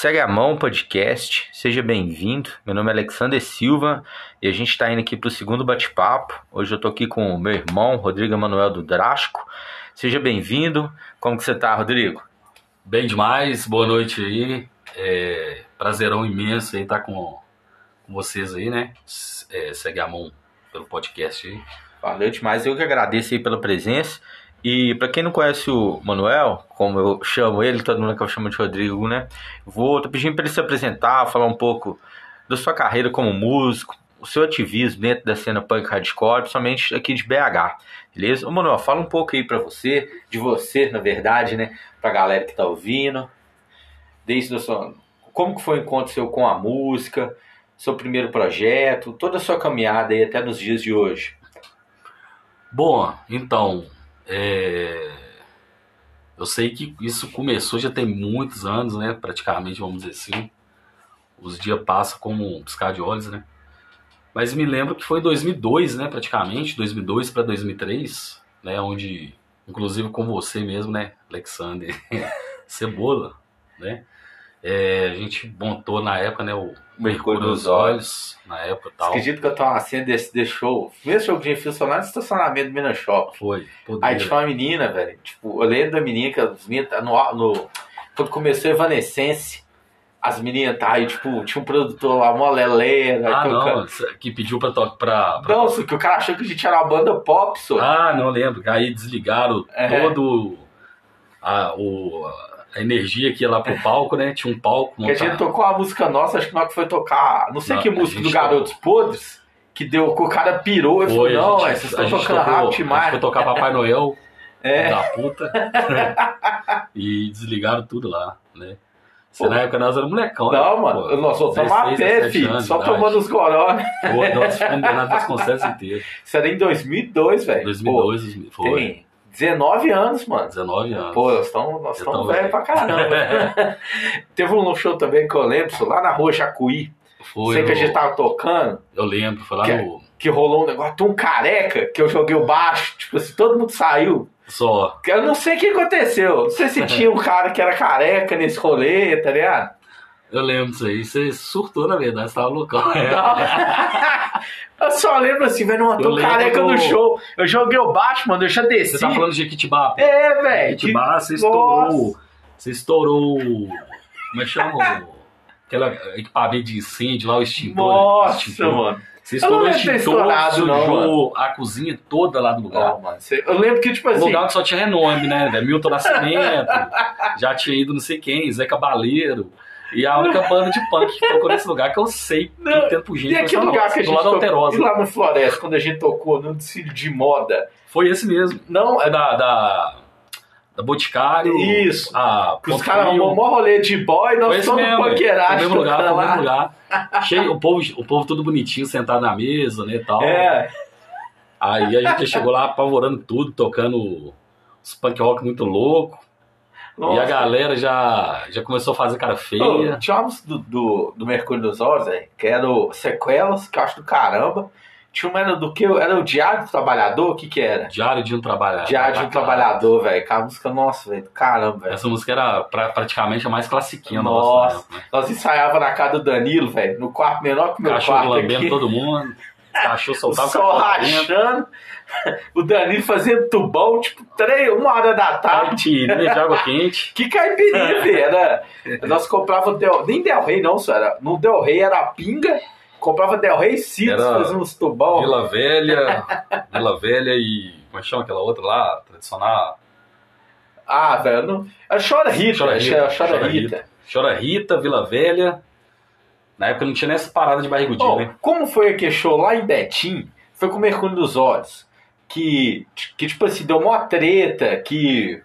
Segue a mão podcast, seja bem-vindo. Meu nome é Alexander Silva e a gente está indo aqui para o segundo bate-papo. Hoje eu estou aqui com o meu irmão, Rodrigo Emanuel do Drásco. Seja bem-vindo. Como que você está, Rodrigo? Bem demais, boa noite aí. É, prazerão imenso aí estar com, com vocês aí, né? É, segue a mão pelo podcast aí. Valeu demais, eu que agradeço aí pela presença. E para quem não conhece o Manuel, como eu chamo ele, todo mundo que eu chamo de Rodrigo, né? Vou tô pedindo para ele se apresentar, falar um pouco da sua carreira como músico, o seu ativismo dentro da cena punk hardcore, principalmente aqui de BH, beleza? Ô Manuel, fala um pouco aí para você, de você, na verdade, né? Pra galera que tá ouvindo. Desde a sua como que foi o encontro seu com a música, seu primeiro projeto, toda a sua caminhada aí até nos dias de hoje. Bom, então, é... Eu sei que isso começou já tem muitos anos, né? Praticamente, vamos dizer assim. Os dias passam como um piscar de olhos, né? Mas me lembro que foi em 2002, né? Praticamente, 2002 para 2003, né? Onde, inclusive com você mesmo, né? Alexander Cebola, né? É, a gente montou na época, né? O Mercúrio dos Olhos, na época tal. Acredito que eu uma cena desse, show. Primeiro show que a gente fez foi lá no estacionamento do Minas Shop. Foi. Aí tinha uma menina, velho. Tipo, eu lembro da menina que as meninas no, no. Quando começou a Evanescence, as meninas tá aí, tipo, tinha um produtor lá, uma leleira. Ah, que, não, cara... que pediu pra tocar. Pra, pra... Não, que o cara achou que a gente era uma banda pop, só. Ah, não lembro. Aí desligaram é. todo. A, o, a energia que ia lá pro palco, né? Tinha um palco. Que a gente tocou a música nossa, acho que nós foi tocar, não sei não, que música do Garotos. Podres, que deu, que o cara pirou e falou, não, gente, vocês estão tocando rápido demais. foi tocar Papai Noel, é. da puta, e desligaram tudo lá, né? Você, na época nós éramos molecão, né? Não, mano, pô, nós voltamos a pé, filho, só tomando os goró, né? Pô, nós fomos Bernardo Vasconcelos inteiro. Isso era em 2002, velho. 2002, 2002, foi. Tem 19 anos, mano. 19 anos. Pô, nós estamos nós velhos pra caramba. Teve um show também que eu lembro, lá na rua Jacuí. Foi. Sei que a gente tava tocando. Eu lembro, foi lá que, no. Que rolou um negócio, tão careca, que eu joguei o baixo. Tipo assim, todo mundo saiu. Só. Eu não sei o que aconteceu. Não sei se tinha um cara que era careca nesse rolê, tá ligado? Eu lembro disso aí. Você surtou, na verdade, você tava loucão. eu só lembro assim, velho, não tô careca do... no show. Eu joguei o baixo, mano, eu já desci. Você tá falando de Jequitibá? É, velho. Jequitibá, que... você estourou. Você estourou. Como é que chama? Aquela equipamento de incêndio lá, o extintor. Nossa, extintor. mano. Você estourou o extintor, sujou a cozinha toda lá do lugar. Não, mano. Eu lembro que, tipo assim. O lugar que só tinha renome, né? Milton Nascimento, já tinha ido não sei quem, Zé Cabaleiro. E a única banda de punk que tocou nesse lugar que eu sei não, que tempo gente. E aquele lugar nossa, que a gente tocou, Alterosa. E lá no Floresta, quando a gente tocou no desfile de moda. Foi esse mesmo. Não, é da, da, da Boticário. Isso. A os caras um maior rolê de boy, nós somos punkeiragem. No mesmo lugar, no mesmo lugar. Cheio, o, povo, o povo todo bonitinho, sentado na mesa, né, tal. É. Aí a gente chegou lá apavorando tudo, tocando os punk rock muito louco. Nossa. E a galera já, já começou a fazer cara feia. Oh, tinha uma do, do, do Mercúrio dos Olhos, que era o Sequelas, que eu acho do caramba. Tinha uma era do que? Era o Diário do Trabalhador? O que que era? Diário de um Trabalhador. Diário de um Trabalhador, velho. A música, nossa, velho, caramba, velho. Essa música era pra, praticamente a mais classiquinha nossa. nossa. Né? Nós ensaiava na casa do Danilo, velho, no quarto menor que o meu Cachorro quarto lambendo aqui. todo mundo. Cachorro soltava Só rachando. O Danilo fazendo tubão, tipo, três, uma hora da tarde. Caipirinha de água quente. Que caipirinha, velho. Nós comprava Del... nem Del Rey, não, só era. No Del Rey era pinga. Comprava Del Rey Citos, fazia uns tubão. Vila Velha. Vila Velha e. Como é que chama aquela outra lá? Tradicional. Ah, velho. Não... Chora Rita. Chora Rita. Chora Rita. Chora Rita, Vila Velha. Na época não tinha nem essa parada de barrigudinho, oh, né? Como foi aquele show lá em Betim? Foi com o Mercúrio dos Olhos. Que, que tipo assim, deu uma treta. Que.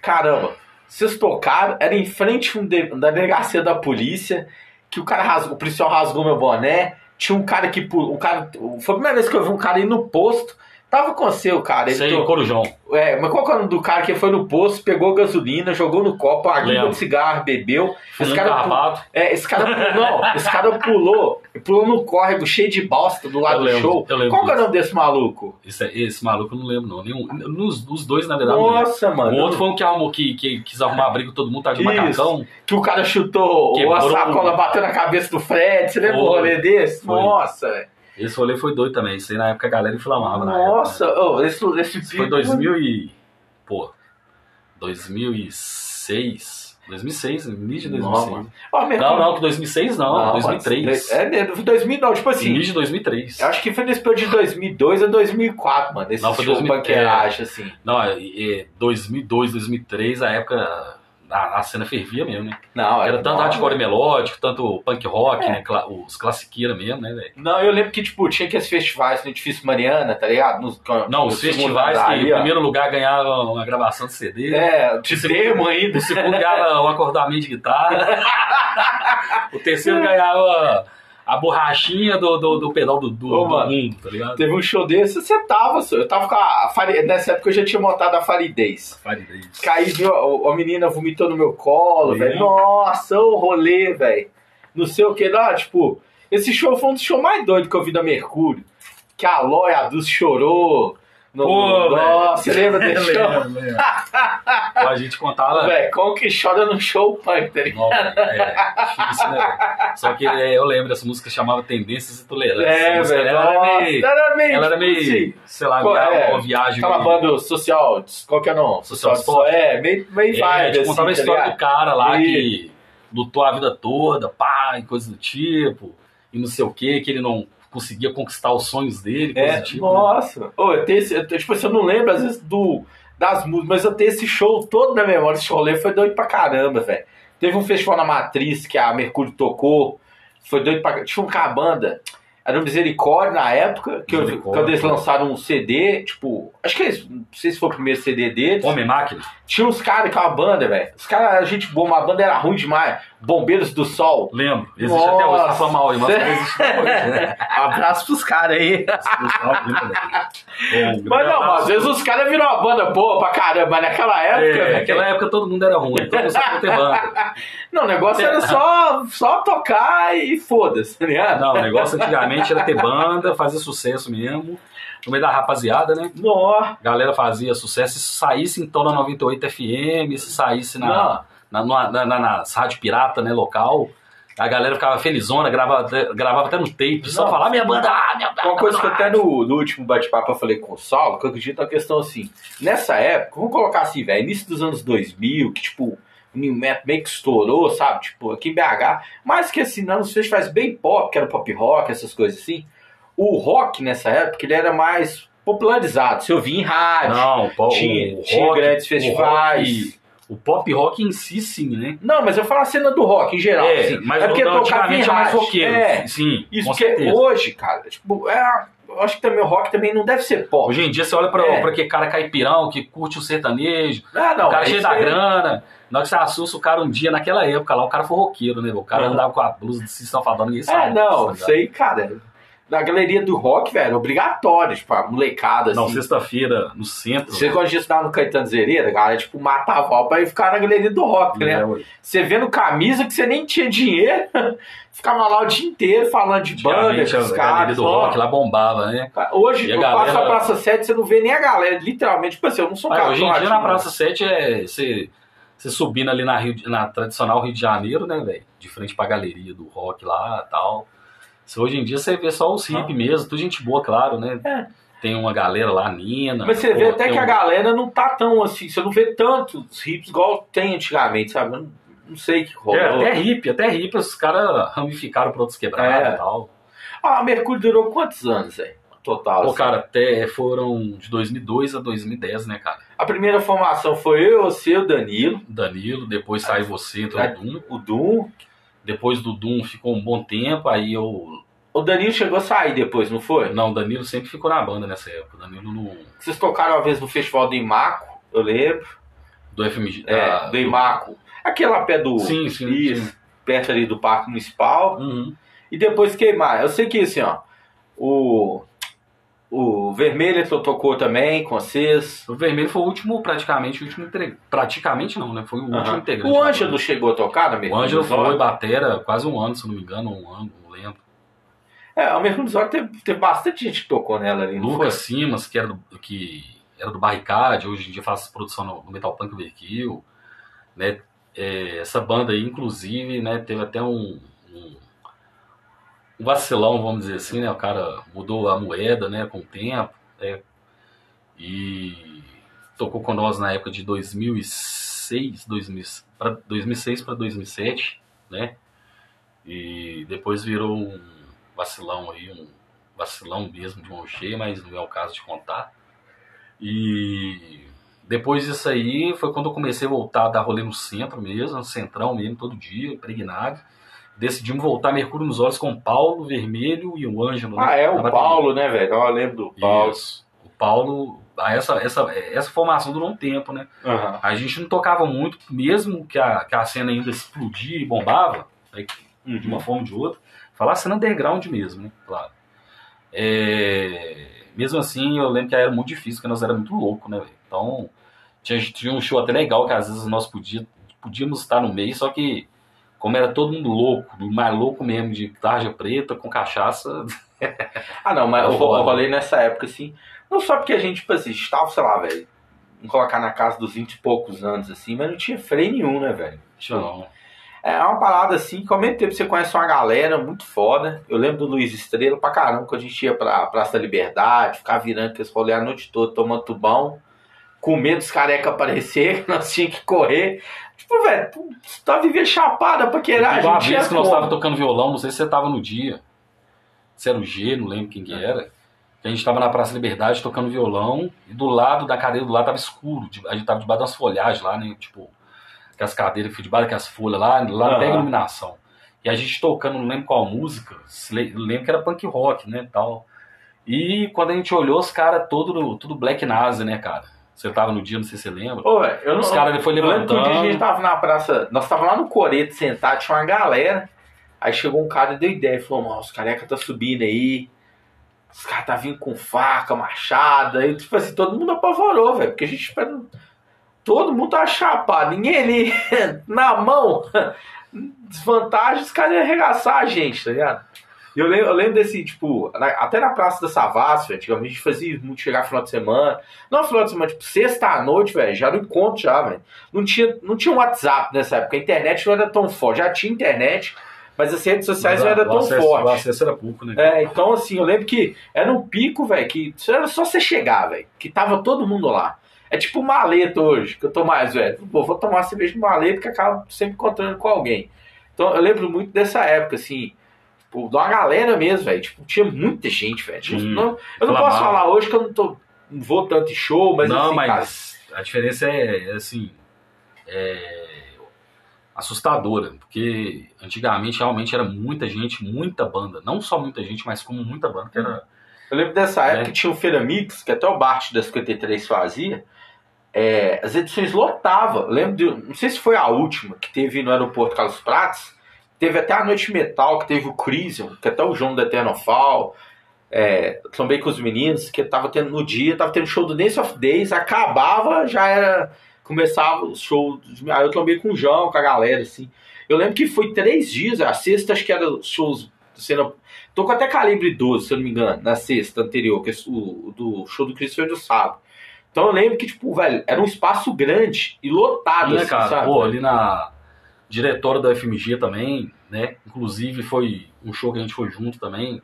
Caramba, vocês tocaram, era em frente da delegacia da polícia. Que o cara rasgou, o policial rasgou meu boné. Tinha um cara que. Um cara, foi a primeira vez que eu vi um cara ir no posto. Tava com o cara. Ele Sei, o Corujão. É, mas qual que é o nome do cara que foi no posto, pegou gasolina, jogou no copo, a língua Lembro. de cigarro, bebeu. Esse cara, pu- carrapato. é, esse cara pulou, não, esse cara pulou, pulou no córrego cheio de bosta do lado Eu do lembro, show. lembro Qual que é o nome desse maluco? Esse, esse maluco eu não lembro, não. Nenhum, nos, os dois, na verdade, lembro. Nossa, mano. O outro foi um que arrumou que, que quis arrumar briga todo mundo, tá de Isso. macacão. Que o cara chutou Quebrou. a sacola, bateu na cabeça do Fred. Você lembra Foi. rolê desse? Foi. Nossa, velho. Esse rolê foi doido também. Isso aí na época a galera inflamava. na Nossa, época, né? ô, esse, esse Isso foi 2000 e... Pô, 2006. 2006, início de Não, 2006. mano. Ó, meu- Não, não, que 2006 não, Não, 2003. mano, É, né, 2000 não, tipo assim. Início de 2003. Eu acho que foi nesse período de 2002 a 2004, mano. Esse Não, foi show 2000, banqueiragem, assim. Não, é, é 2002, 2003, a época... A, a cena fervia mesmo, né? Não, Era tanto não, hardcore melódico, tanto punk rock, É. né? cla- Os classiqueira mesmo, né, velho? Não, eu lembro que, tipo, tinha aqueles festivais no Edifício Mariana, tá ligado? Nos, Não, os festivais andar que em primeiro lugar ganhavam uma gravação de CD. É, de demo ainda. O segundo ganhava um acordamento de guitarra. o terceiro ganhava a borrachinha do, do, do pedal do, do, Ô, do mano. mundo, tá ligado? Teve um show desse, você tava, eu tava com a, a Fari- Nessa época eu já tinha montado a Faridez. Faridez. Caí, viu, a, a menina vomitou no meu colo, velho. Nossa, o rolê, velho. Não sei o que lá, tipo. Esse show foi um dos shows mais doidos que eu vi da Mercúrio. Que a Ló e a chorou. No, Pô, Nossa, você lembra desse show? Lembro, lembro. Pô, a gente contava. Velho, como que chora no show punk, tá ligado? Não, é difícil, né? velho? Só que é, eu lembro, essa música chamava Tendências e Tolerância. É, velho. Ela era meio. Era meio. Ela era meio, assim, sei lá, Pô, uma, é, uma viagem. Aquela meio- banda social. Qual que é o nome? Social Social Stop. É, meio, meio É, vibe, tipo, assim, contava a tá história ligado? do cara lá E- que lutou a vida toda, pá, e coisa do tipo, e não sei o que, que ele não conseguia conquistar os sonhos dele, É, tipo. né? nossa. Ô, eu tenho esse, eu, tipo assim, eu não lembro às vezes do, das músicas, mas eu tenho esse show todo na memória. Esse rolê foi doido pra caramba, velho. Teve um festival na Matriz que a Mercúrio tocou. Foi doido pra Tinha uma banda. Era o Misericórdia na época, que eu, quando eles lançaram um CD, tipo, acho que eles, não sei se foi o primeiro CD deles. Homem Máquina? Tinha uns caras com uma banda, velho. Os caras, a gente boa, uma banda era ruim demais. Bombeiros do Sol. Lembro. Existe até hoje, falando mal mas Nossa. existe até hoje. né? Abraço pros caras aí. É, Mas não, mas às vezes os caras viram uma banda boa pra caramba, mas naquela época, É, naquela época todo mundo era ruim, todo mundo sabia ter banda. Não, o negócio era só, só tocar e foda-se, ligado? Não, o negócio antigamente era ter banda, fazer sucesso mesmo, no meio da rapaziada, né? Nó. Galera fazia sucesso, se saísse então na 98 FM, se saísse na, na, na, na, nas rádio pirata, né, local, a galera ficava felizona, gravava, gravava até no tape, só Não. falava, "Ah, minha banda, ah, minha banda. Uma coisa que até no, no último bate-papo eu falei com o Saulo, que eu acredito na questão assim, nessa época, vamos colocar assim, velho, início dos anos 2000, que tipo, o New Metal meio que estourou, sabe? Tipo, aqui em BH, mas que assim, nos festivais bem pop, que era pop rock, essas coisas assim, o rock nessa época, ele era mais popularizado, você ouvia em rádio, Não, tinha, o tinha rock- grandes o festivais. O pop rock em si, sim, né? Não, mas eu falo a cena do rock em geral. é, assim. mas é porque não, tocava em é mais roqueiro. É, sim, isso porque certeza. hoje, cara, tipo, é, eu acho que também o rock também não deve ser pop. Hoje em dia você olha pra, É. pra aquele cara caipirão que curte o sertanejo, ah, não, o cara cheio da grana. Na hora que você assusta o cara um dia, naquela época lá, o cara foi roqueiro, né? O cara Uhum. andava com a blusa de Sistão Fadão, ninguém sabe. É, não, tá isso aí, cara, na galeria do rock, velho, é obrigatório, tipo, molecada, assim. Não, sexta-feira no centro. Você quando a gente estava no Caetano Zereira, cara, tipo, matava pra ir ficar na galeria do rock, né? ué. Você vendo camisa que você nem tinha dinheiro, ficava lá o dia inteiro falando de banda, galeria caras. do rock lá bombava, né? Hoje, eu galera- passo a Praça 7, você não vê nem a galera, literalmente. Tipo assim, eu não sou cara hoje em dia na né? Praça 7 é você, você subindo ali na, Rio, de- na tradicional Rio de Janeiro, né, velho? De frente pra galeria do rock lá e tal. Se hoje em dia você vê só os hip mesmo, tudo gente boa, claro, né? É. Tem uma galera lá, Nina. Mas você vê pô, até tem que a um- galera não tá tão assim, você não vê tantos hips igual tem antigamente, sabe? Não, não sei o que rolou. É, até hippie, até hippie, os caras ramificaram pra outros quebrados É. e tal. Ah, a Mercúrio durou quantos anos, velho? Total. Pô, assim? cara, até foram de 2002 a 2010, né, cara? A primeira formação foi eu, você, o Danilo, Danilo, depois saiu você, entrou Ah. o Doom. o Dum. Depois do Doom ficou um bom tempo, aí eu. O Danilo chegou a sair depois, não foi? Não, o Danilo sempre ficou na banda nessa época. O Danilo no. Vocês tocaram uma vez no festival do Imaco, eu lembro. Do FMG. É, da- do Imaco. Aquele lá pé do. Sim, sim. Isso, sim. perto ali do Parque Municipal. Uhum. E depois queimar. Eu sei que assim, ó. O. o Vermelho tocou também com vocês. O Vermelho foi o último, praticamente, o último integrante. Praticamente não, né? Foi o último integrante. O Ângelo chegou a tocar na Mercúrio? O Ângelo foi batera quase um ano, se não me engano, um ano, não lembro. É, a Mercúrio dos Olhos teve, teve bastante gente que tocou nela ali. Lucas Simas, que era do, que era do Barricade, hoje em dia faz produção no, no Metal Punk Overkill, né? É, essa banda aí, inclusive, né, teve até um, um, vacilão, vamos dizer assim, né? O cara mudou a moeda, né, com o tempo, né, e tocou com nós na época de 2006, 2000, pra, 2006 para 2007, né? E depois virou um vacilão aí, um vacilão mesmo de mão cheia, mas não é o caso de contar. E depois disso aí foi quando eu comecei a voltar a dar rolê no centro mesmo, no centrão mesmo, todo dia, impregnado. Decidimos voltar Mercúrio nos Olhos com o Paulo Vermelho e o Ângelo. Né, ah, é, o Paulo, né, velho? Eu lembro do Paulo. Isso. O Paulo, essa, essa, essa formação durou um tempo, né? Uhum. A gente não tocava muito, mesmo que a, que a cena ainda explodia e bombava, né, uhum. de uma forma ou de outra. Falar cena underground mesmo, né? Claro. É... Mesmo assim, eu lembro que era muito difícil, porque nós era muito louco, né, velho? Então, tinha, tinha um show até legal que às vezes nós podia, podíamos estar no meio, só que como era todo mundo louco, mais louco mesmo, de tarja preta, com cachaça. ah, não, mas eu, eu rolei nessa época, assim, não só porque a gente, tipo assim, estava, sei lá, velho, vamos colocar na casa dos 20 e poucos anos, assim, mas não tinha freio nenhum, né, velho? Tinha não. É uma parada assim que ao mesmo tempo você conhece uma galera muito foda. Eu lembro do Luiz Estrela pra caramba, quando a gente ia pra Praça da Liberdade, ficar virando aqueles rolê a noite toda, tomando tubão com medo dos careca aparecer, nós tínhamos que correr. Tipo, velho, tu tá vivendo chapada pra querer a gente. Uma vez que nós tava tocando violão, não sei se você tava no dia. Se era o G, não lembro quem que era. A gente tava na Praça Liberdade tocando violão e do lado da cadeira do lado tava escuro. A gente tava debaixo das folhagens lá, né? Tipo, aquelas cadeiras que debaixo daquelas folhas lá, lá não pega iluminação. E a gente tocando, não lembro qual música, lembro que era punk rock, né? Tal. E quando a gente olhou, os caras todo, tudo black nazi, né, cara? Você tava no dia, não sei se você lembra. Ô, eu Os caras foi levantando. Um dia a gente tava na praça, nós tava lá no Coreto sentado, tinha uma galera. Aí chegou um cara e deu ideia, falou, mano, os careca tá subindo aí. Os caras tá vindo com faca, machada. Aí, tipo assim, todo mundo apavorou, velho. Porque a gente. Todo mundo tava chapado. Ninguém ali na mão. Desvantagem, os caras iam arregaçar a gente, tá ligado? E eu lembro, eu lembro desse, tipo, na, até na Praça da Savassi, antigamente a gente fazia muito chegar final de semana. Não final de semana, tipo, sexta à noite, velho, já no encontro já, velho. Não tinha, não tinha WhatsApp nessa época, a internet não era tão forte. Já tinha internet, mas as redes sociais não eram tão acesso, fortes. O acesso era pouco, né? É, então assim, eu lembro que era um pico, velho, que era só você chegar, velho, que tava todo mundo lá. É tipo maleta hoje, que eu tô mais velho. Pô, vou tomar cerveja de maleta que acaba sempre encontrando com alguém. Então eu lembro muito dessa época, assim Tipo, de uma galera mesmo, velho. Tipo, tinha muita gente, velho. Tipo, não, eu não posso falar hoje que eu não tô. Não vou tanto em show, mas. Não, assim, mas cara, a diferença é, é assim. É assustadora, porque antigamente realmente era muita gente, muita banda, não só muita gente, mas como muita banda, que era... Eu lembro dessa época é. que tinha o Feira Mix, que até o Bart da 53 fazia, é, as edições lotavam, lembro de, não sei se foi a última, que teve no aeroporto Carlos Prates, Teve até a Noite Metal, que teve o Crisium, que até o João da Eternofall. É, também com os meninos, que tava tendo no dia, tava tendo show do Dance of Days, acabava, já era. Começava o show. Aí eu também com o João, com a galera, assim. Eu lembro que foi três dias, a sexta acho que era shows sendo. Tô com até calibre 12, se eu não me engano, na sexta anterior, que é o do show do Chris foi no sábado. Então eu lembro que, tipo, velho, era um espaço grande e lotado, né, assim, cara? Sabe? Pô, ali na, diretório da FMG também, né? Inclusive foi um show que a gente foi junto também.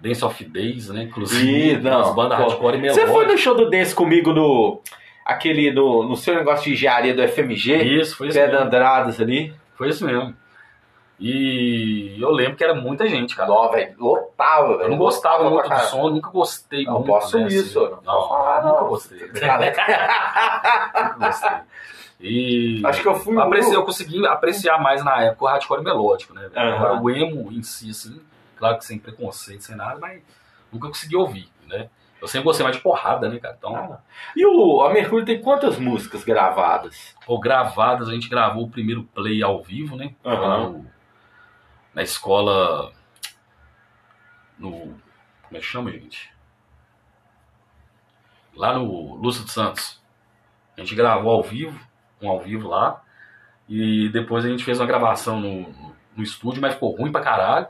Dance of Days, né? Inclusive, Ih, não, as bandas hardcore e Você foi no show do Dance comigo no. Aquele no, no seu negócio de engenharia do FMG? Isso, foi isso. Pé da Andradas ali. Foi isso mesmo. E eu lembro que era muita gente, cara. Não, velho, lotava, velho. Eu não gostava muito do som, nunca gostei não muito. Posso né, isso, assim. não, não, falar, nunca não. gostei. nunca gostei. E acho que eu fui apreciei, eu consegui apreciar mais na época o hardcore melódico, né? Uhum. o emo em si, assim, claro que sem preconceito, sem nada, mas nunca consegui ouvir, né? Eu sempre gostei mais de porrada, né, cara? Então... Ah, e o a Mercúrio tem quantas músicas gravadas? Ou gravadas, a gente gravou o primeiro play ao vivo, né? Uhum. No, na escola. No. Como é que chama, gente? lá no Lúcio dos Santos. A gente gravou ao vivo, um ao vivo lá. E depois a gente fez uma gravação no, no estúdio, mas ficou ruim pra caralho.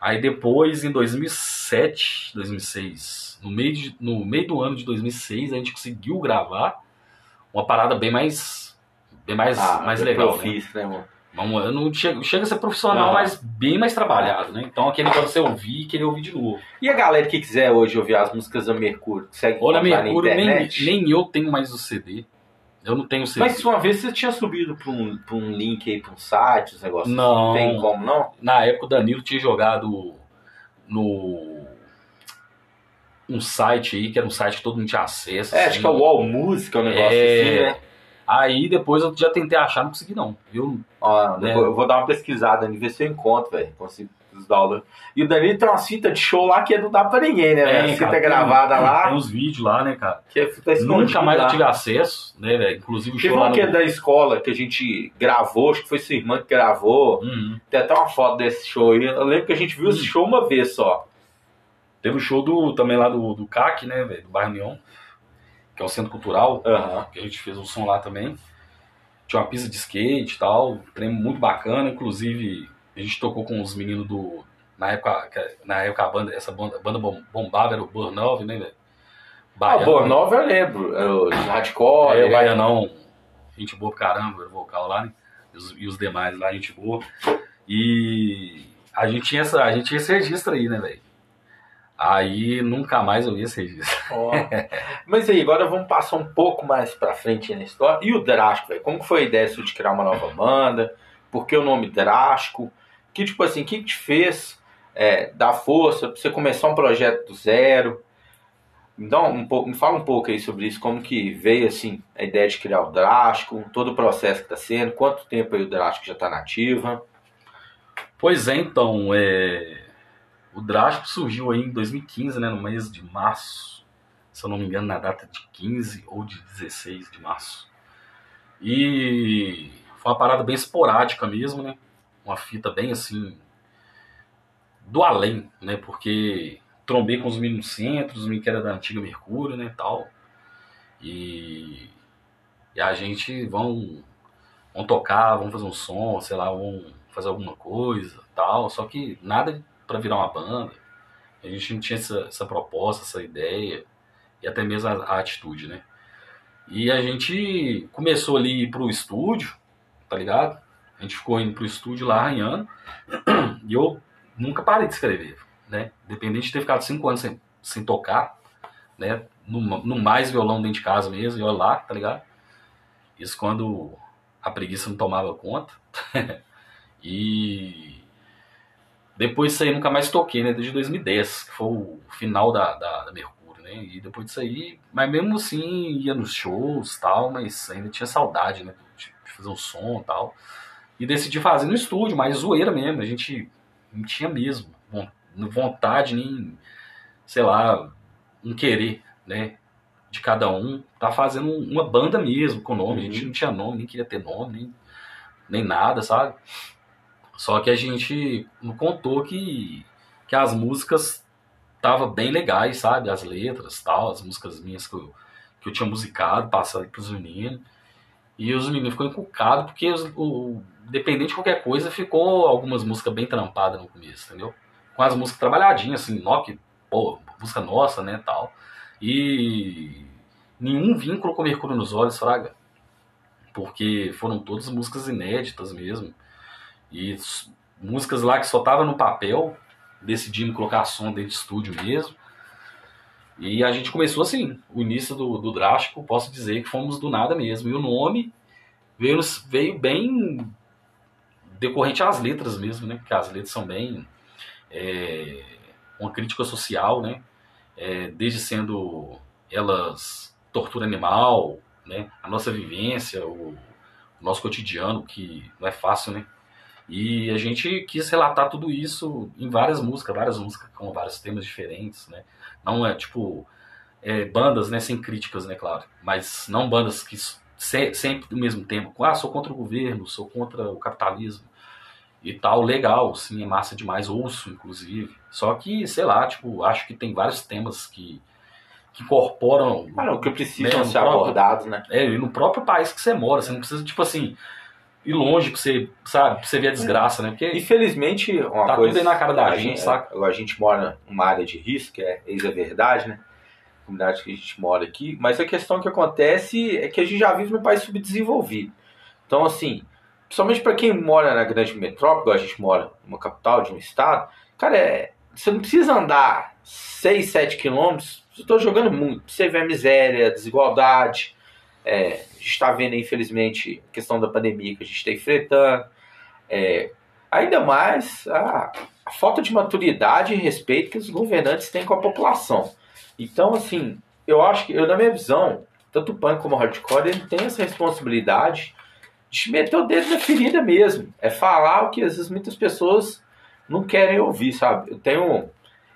Aí depois, em 2007, 2006, no meio, de, no meio do ano de 2006, a gente conseguiu gravar uma parada bem mais, bem mais, Ah, mais eu legal, né? fiz, né? Vamos, eu não chega, chega a ser profissional, Não. mas bem mais trabalhado, né? Então aquele de você ouvir e querer ouvir de novo. E a galera que quiser hoje ouvir as músicas da Mercúrio, consegue Olha, Mercúrio, na nem, nem eu tenho mais o CD. Eu não tenho CD. Mas uma vez você tinha subido pra um, pra um link aí, pra um site, os negócios. Não. Tem como, não? Na época o Danilo tinha jogado no. Um site aí, que era um site que todo mundo tinha acesso. É, assim. acho que é o Wall Música, um negócio É. assim, né? Aí depois eu já tentei achar, não consegui não. Viu? Ó, É. depois eu vou dar uma pesquisada ver se eu encontro, velho. Consigo os downloads. E o Danilo tem uma fita de show lá que não dá pra ninguém, né, velho? Tem, Fita cara, tem- gravada lá, Tem uns vídeos lá, né, cara? que é fita Nunca mais lá. eu tive acesso, né, velho? Inclusive o Teve show lá um que é da escola que a gente gravou, acho que foi sua irmã que gravou. Uhum. Tem até uma foto desse show aí. Eu lembro que a gente viu esse Hum. show uma vez só. Teve o show do, também lá do, do CAC, né, velho? Do Bairro Neon, que é o Centro Cultural. Aham. que a gente fez um som lá também. Tinha uma pista de skate e tal, um trem muito bacana. Inclusive, a gente tocou com os meninos do. Na época, na época a banda, essa banda, banda bom- bombava era o Burnov, né, velho? Ah, Baiano, pô, nova eu lembro. O Hardcore. É, o é- Baianão, gente boa pra caramba, o vocal lá, né? E os, e os demais lá, gente boa. E a gente tinha, essa, a gente tinha esse registro aí, né, velho? Aí nunca mais eu vi esse registro. Ó. Mas aí, agora vamos passar um pouco mais pra frente na história. E o Drástico, velho? Como que foi a ideia de criar uma nova banda? Por que o nome Drástico? Que, tipo assim, que te fez é, dar força pra você começar um projeto do zero? Então, um pouco, me fala um pouco aí sobre isso, como que veio, assim, a ideia de criar o Drástico, todo o processo que tá sendo, quanto tempo aí o Drástico já tá nativa? Pois é, então, é... o Drástico surgiu aí em 2015, né, no mês de março, se eu não me engano, na data de 15 ou de 16 de março. E foi uma parada bem esporádica mesmo, né, uma fita bem assim, do além, né, porque trombei com os meninos centros, os meninos que era da antiga Mercúrio, né, tal, e, e a gente vão, vão tocar, vão fazer um som, sei lá, vão fazer alguma coisa, tal, só que nada para virar uma banda. A gente não tinha essa, essa proposta, essa ideia e até mesmo a, a atitude, né? E a gente começou ali pro estúdio, tá ligado? Gente ficou indo pro estúdio lá arranhando e eu nunca parei de escrever, né? Independente de ter ficado cinco anos sem, sem tocar, né? No, no mais violão dentro de casa mesmo, e olha lá, tá ligado? Isso quando a preguiça não tomava conta. E depois disso aí nunca mais toquei, né? Desde 2010, que foi o final da, da, da Mercúrio, né? E depois disso aí, mas mesmo assim ia nos shows tal, mas ainda tinha saudade, né? De, fazer um som tal. E decidi fazer no estúdio, mas zoeira mesmo, a gente não tinha mesmo von- vontade, nem, sei lá, um querer, né? De cada um, tá fazendo uma banda mesmo, com nome. A gente não tinha nome, nem queria ter nome, nem, nem nada, sabe? Só que a gente não contou que, que as músicas estavam bem legais, sabe? As letras tal, as músicas minhas que eu, que eu tinha musicado, passado pros meninos. E os meninos ficou encucados porque, os, o, dependente de qualquer coisa, ficou algumas músicas bem trampadas no começo, entendeu? Com as músicas trabalhadinhas, assim, que, pô, música nossa, né, tal. E nenhum vínculo com Mercúrio nos Olhos, Fraga. Porque foram todas músicas inéditas mesmo. E músicas lá que só tava no papel, decidimos colocar som dentro de estúdio mesmo. E a gente começou assim, o início do, do Drástico, posso dizer que fomos do nada mesmo. E o nome veio, veio bem decorrente às letras mesmo, né? Porque as letras são bem é, uma crítica social, né? É, desde sendo elas tortura animal, né? A nossa vivência, o, o nosso cotidiano, que não é fácil, né? E a gente quis relatar tudo isso em várias músicas, várias músicas com vários temas diferentes, né? Não é tipo é, bandas, né, sem críticas, né, claro, mas não bandas que se, sempre do mesmo tema. Ah, sou contra o governo, sou contra o capitalismo e tal, legal, sim, é massa demais, ouço, inclusive. Só que, sei lá, tipo, acho que tem vários temas que, que incorporam. Ah, não, que precisam né, ser abordados, né? É, e no próprio país que você mora. Você não precisa, tipo assim, ir longe pra você, sabe, pra você ver a desgraça, né? Porque Infelizmente, uma Tá coisa. tudo aí na cara da a gente, saca? A gente mora numa área de risco, que é eis a verdade, né? A comunidade que a gente mora aqui. Mas a questão que acontece é que a gente já vive num país subdesenvolvido. Então, assim, principalmente para quem mora na grande metrópole, a gente mora numa capital de um estado, cara, é, você não precisa andar 6, 7 quilômetros. Eu estou jogando muito. Você vê a miséria, a desigualdade. É, a gente está vendo, infelizmente, a questão da pandemia que a gente está enfrentando. É, ainda mais a, a falta de maturidade e respeito que os governantes têm com a população. Então, assim, eu acho que, eu, na minha visão, tanto o punk como o hardcore, ele tem essa responsabilidade de meter o dedo na ferida mesmo. É falar o que às vezes muitas pessoas não querem ouvir, sabe? Eu tenho.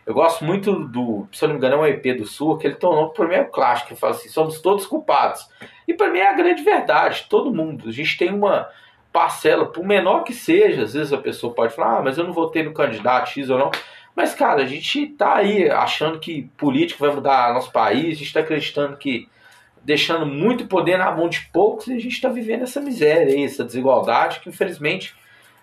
Eu gosto muito do. Se eu não me engano, é um EP do Sul, que ele tornou para mim é o clássico, que fala assim: somos todos culpados. E para mim é a grande verdade, todo mundo. A gente tem uma parcela, por menor que seja, às vezes a pessoa pode falar, ah, mas eu não votei no candidato X ou não. Mas, cara, a gente tá aí achando que político vai mudar nosso país, a gente tá acreditando que deixando muito poder na mão de poucos e a gente está vivendo essa miséria essa desigualdade que infelizmente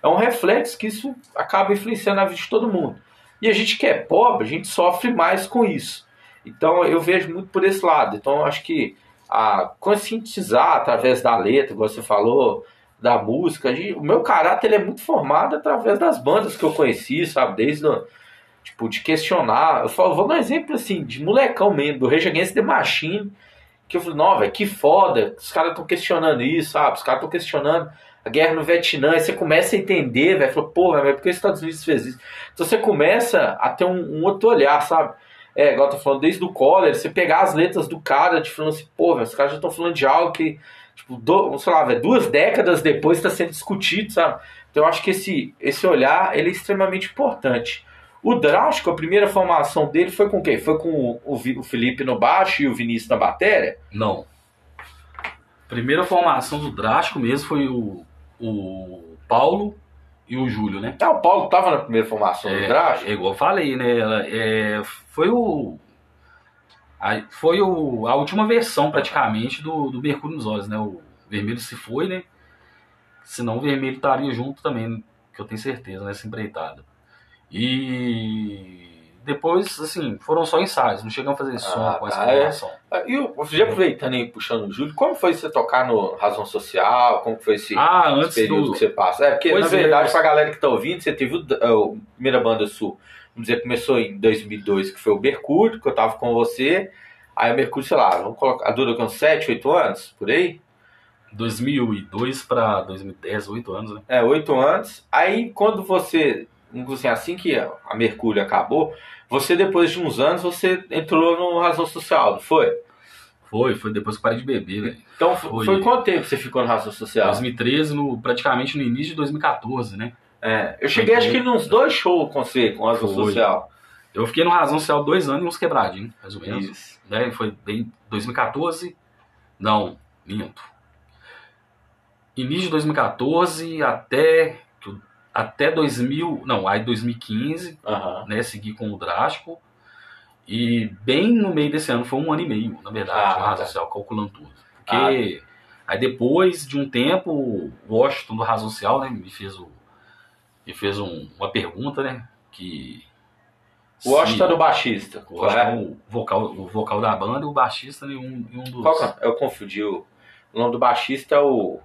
é um reflexo que isso acaba influenciando a vida de todo mundo. E a gente que é pobre, a gente sofre mais com isso. Então eu vejo muito por esse lado. Então acho que a conscientizar através da letra, como você falou, da música, gente- o meu caráter é muito formado através das bandas que eu conheci, sabe? Desde tipo, de questionar. Eu falo, vou dar um exemplo assim, de molecão mesmo, do Rage Against the Machine, que eu falei, não, velho, que foda, os caras estão questionando isso, sabe? Os caras estão questionando a guerra no Vietnã, aí você começa a entender, velho, falou, pô, velho, por que os Estados Unidos fez isso? Então você começa a ter um, um outro olhar, sabe? É, igual eu tô falando, desde o Collor, você pegar as letras do cara, de falando assim, pô, velho, os caras já estão falando de algo que, tipo, do, sei lá, velho, duas décadas depois está sendo discutido, sabe? Então eu acho que esse, esse olhar, ele é extremamente importante. O Drástico, a primeira formação dele foi com quem? Foi com o, o Felipe no baixo e o Vinícius na bateria? Não. Primeira formação do Drástico mesmo foi o, o Paulo e o Júlio, né? Ah, o Paulo tava na primeira formação do Drástico? É igual eu falei, né? Ela, é, foi o. a- foi o, a última versão praticamente do, do Mercúrio nos Olhos, né? O vermelho se foi, né? Senão o vermelho estaria junto também, que eu tenho certeza, nessa empreitada. E depois, assim, foram só ensaios, não chegamos a fazer som Ah, com essa ah, é? E já aproveitando aí, puxando o Júlio, como foi você tocar no Razão Social? Como foi esse, Ah, esse antes período do. que você passa? É, porque Pois na é, verdade, eu- pra galera que tá ouvindo, você teve o, é, o primeira banda sul, vamos dizer, começou em 2002, que foi o Mercúrio, que eu tava com você. Aí o Mercúrio, sei lá, vamos colocar, dura com 7, 8 anos, por aí? 2002 pra 2010, 8 anos, né? É, 8 anos. Aí quando você, assim, assim que a Mercúrio acabou, você depois de uns anos, você entrou no Razão Social, não foi? Foi, foi depois que eu parei de beber, velho. Então, Foi. foi quanto tempo você ficou no Razão Social? 2013, no, praticamente no início de 2014, né? É, eu cheguei acho que nos dois shows com você, com a Razão Foi. Social. Eu fiquei no Razão Social dois anos e uns quebradinhos, mais ou menos. Isso. Né? Foi bem 2014. Não, minto. Início de 2014 até até 2000, não, aí 2015, Aham. né, segui com o Drástico. E bem no meio desse ano, foi um ano e meio, na verdade, Ah, tá. Social, calculando tudo. Porque aí depois de um tempo, o Washington do Razão Social, né, me fez o me fez um- uma pergunta, né, que O Washington é do baixista. o Washington é o vocal, o vocal da banda e o baixista e um, um dos. Qual que é? Eu confundi. O o nome do baixista é o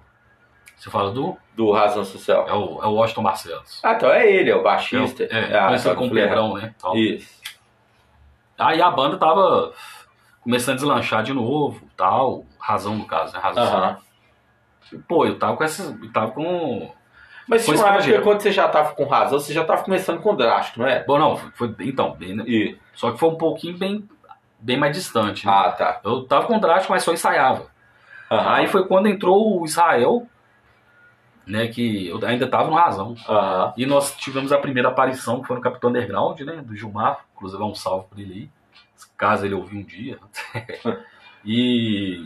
Você fala do? do Razão Social. É o, é o Washington Barcelos. Ah, então é ele, é o baixista. É, é, Ah, como falei errado. Pedrão, né? Tal. Isso. Aí a banda tava começando a deslanchar de novo, tal. Razão, no caso, né? Razão. Aham. Pô, eu tava com essas. Eu tava com. Mas acha que projeto. quando você já tava com razão, você já tava começando com drástico, não é? Bom, não, foi, então, bem, né? E... Só que foi um pouquinho bem, bem mais distante. Né? Ah, tá. Eu tava com drástico, mas só ensaiava. Aí foi quando entrou o Israel, né? Que eu ainda tava no razão. Aham. E nós tivemos a primeira aparição, que foi no Capitão Underground, né? Do Gilmar. Inclusive é um salve por ele aí. Caso ele ouvir um dia. e,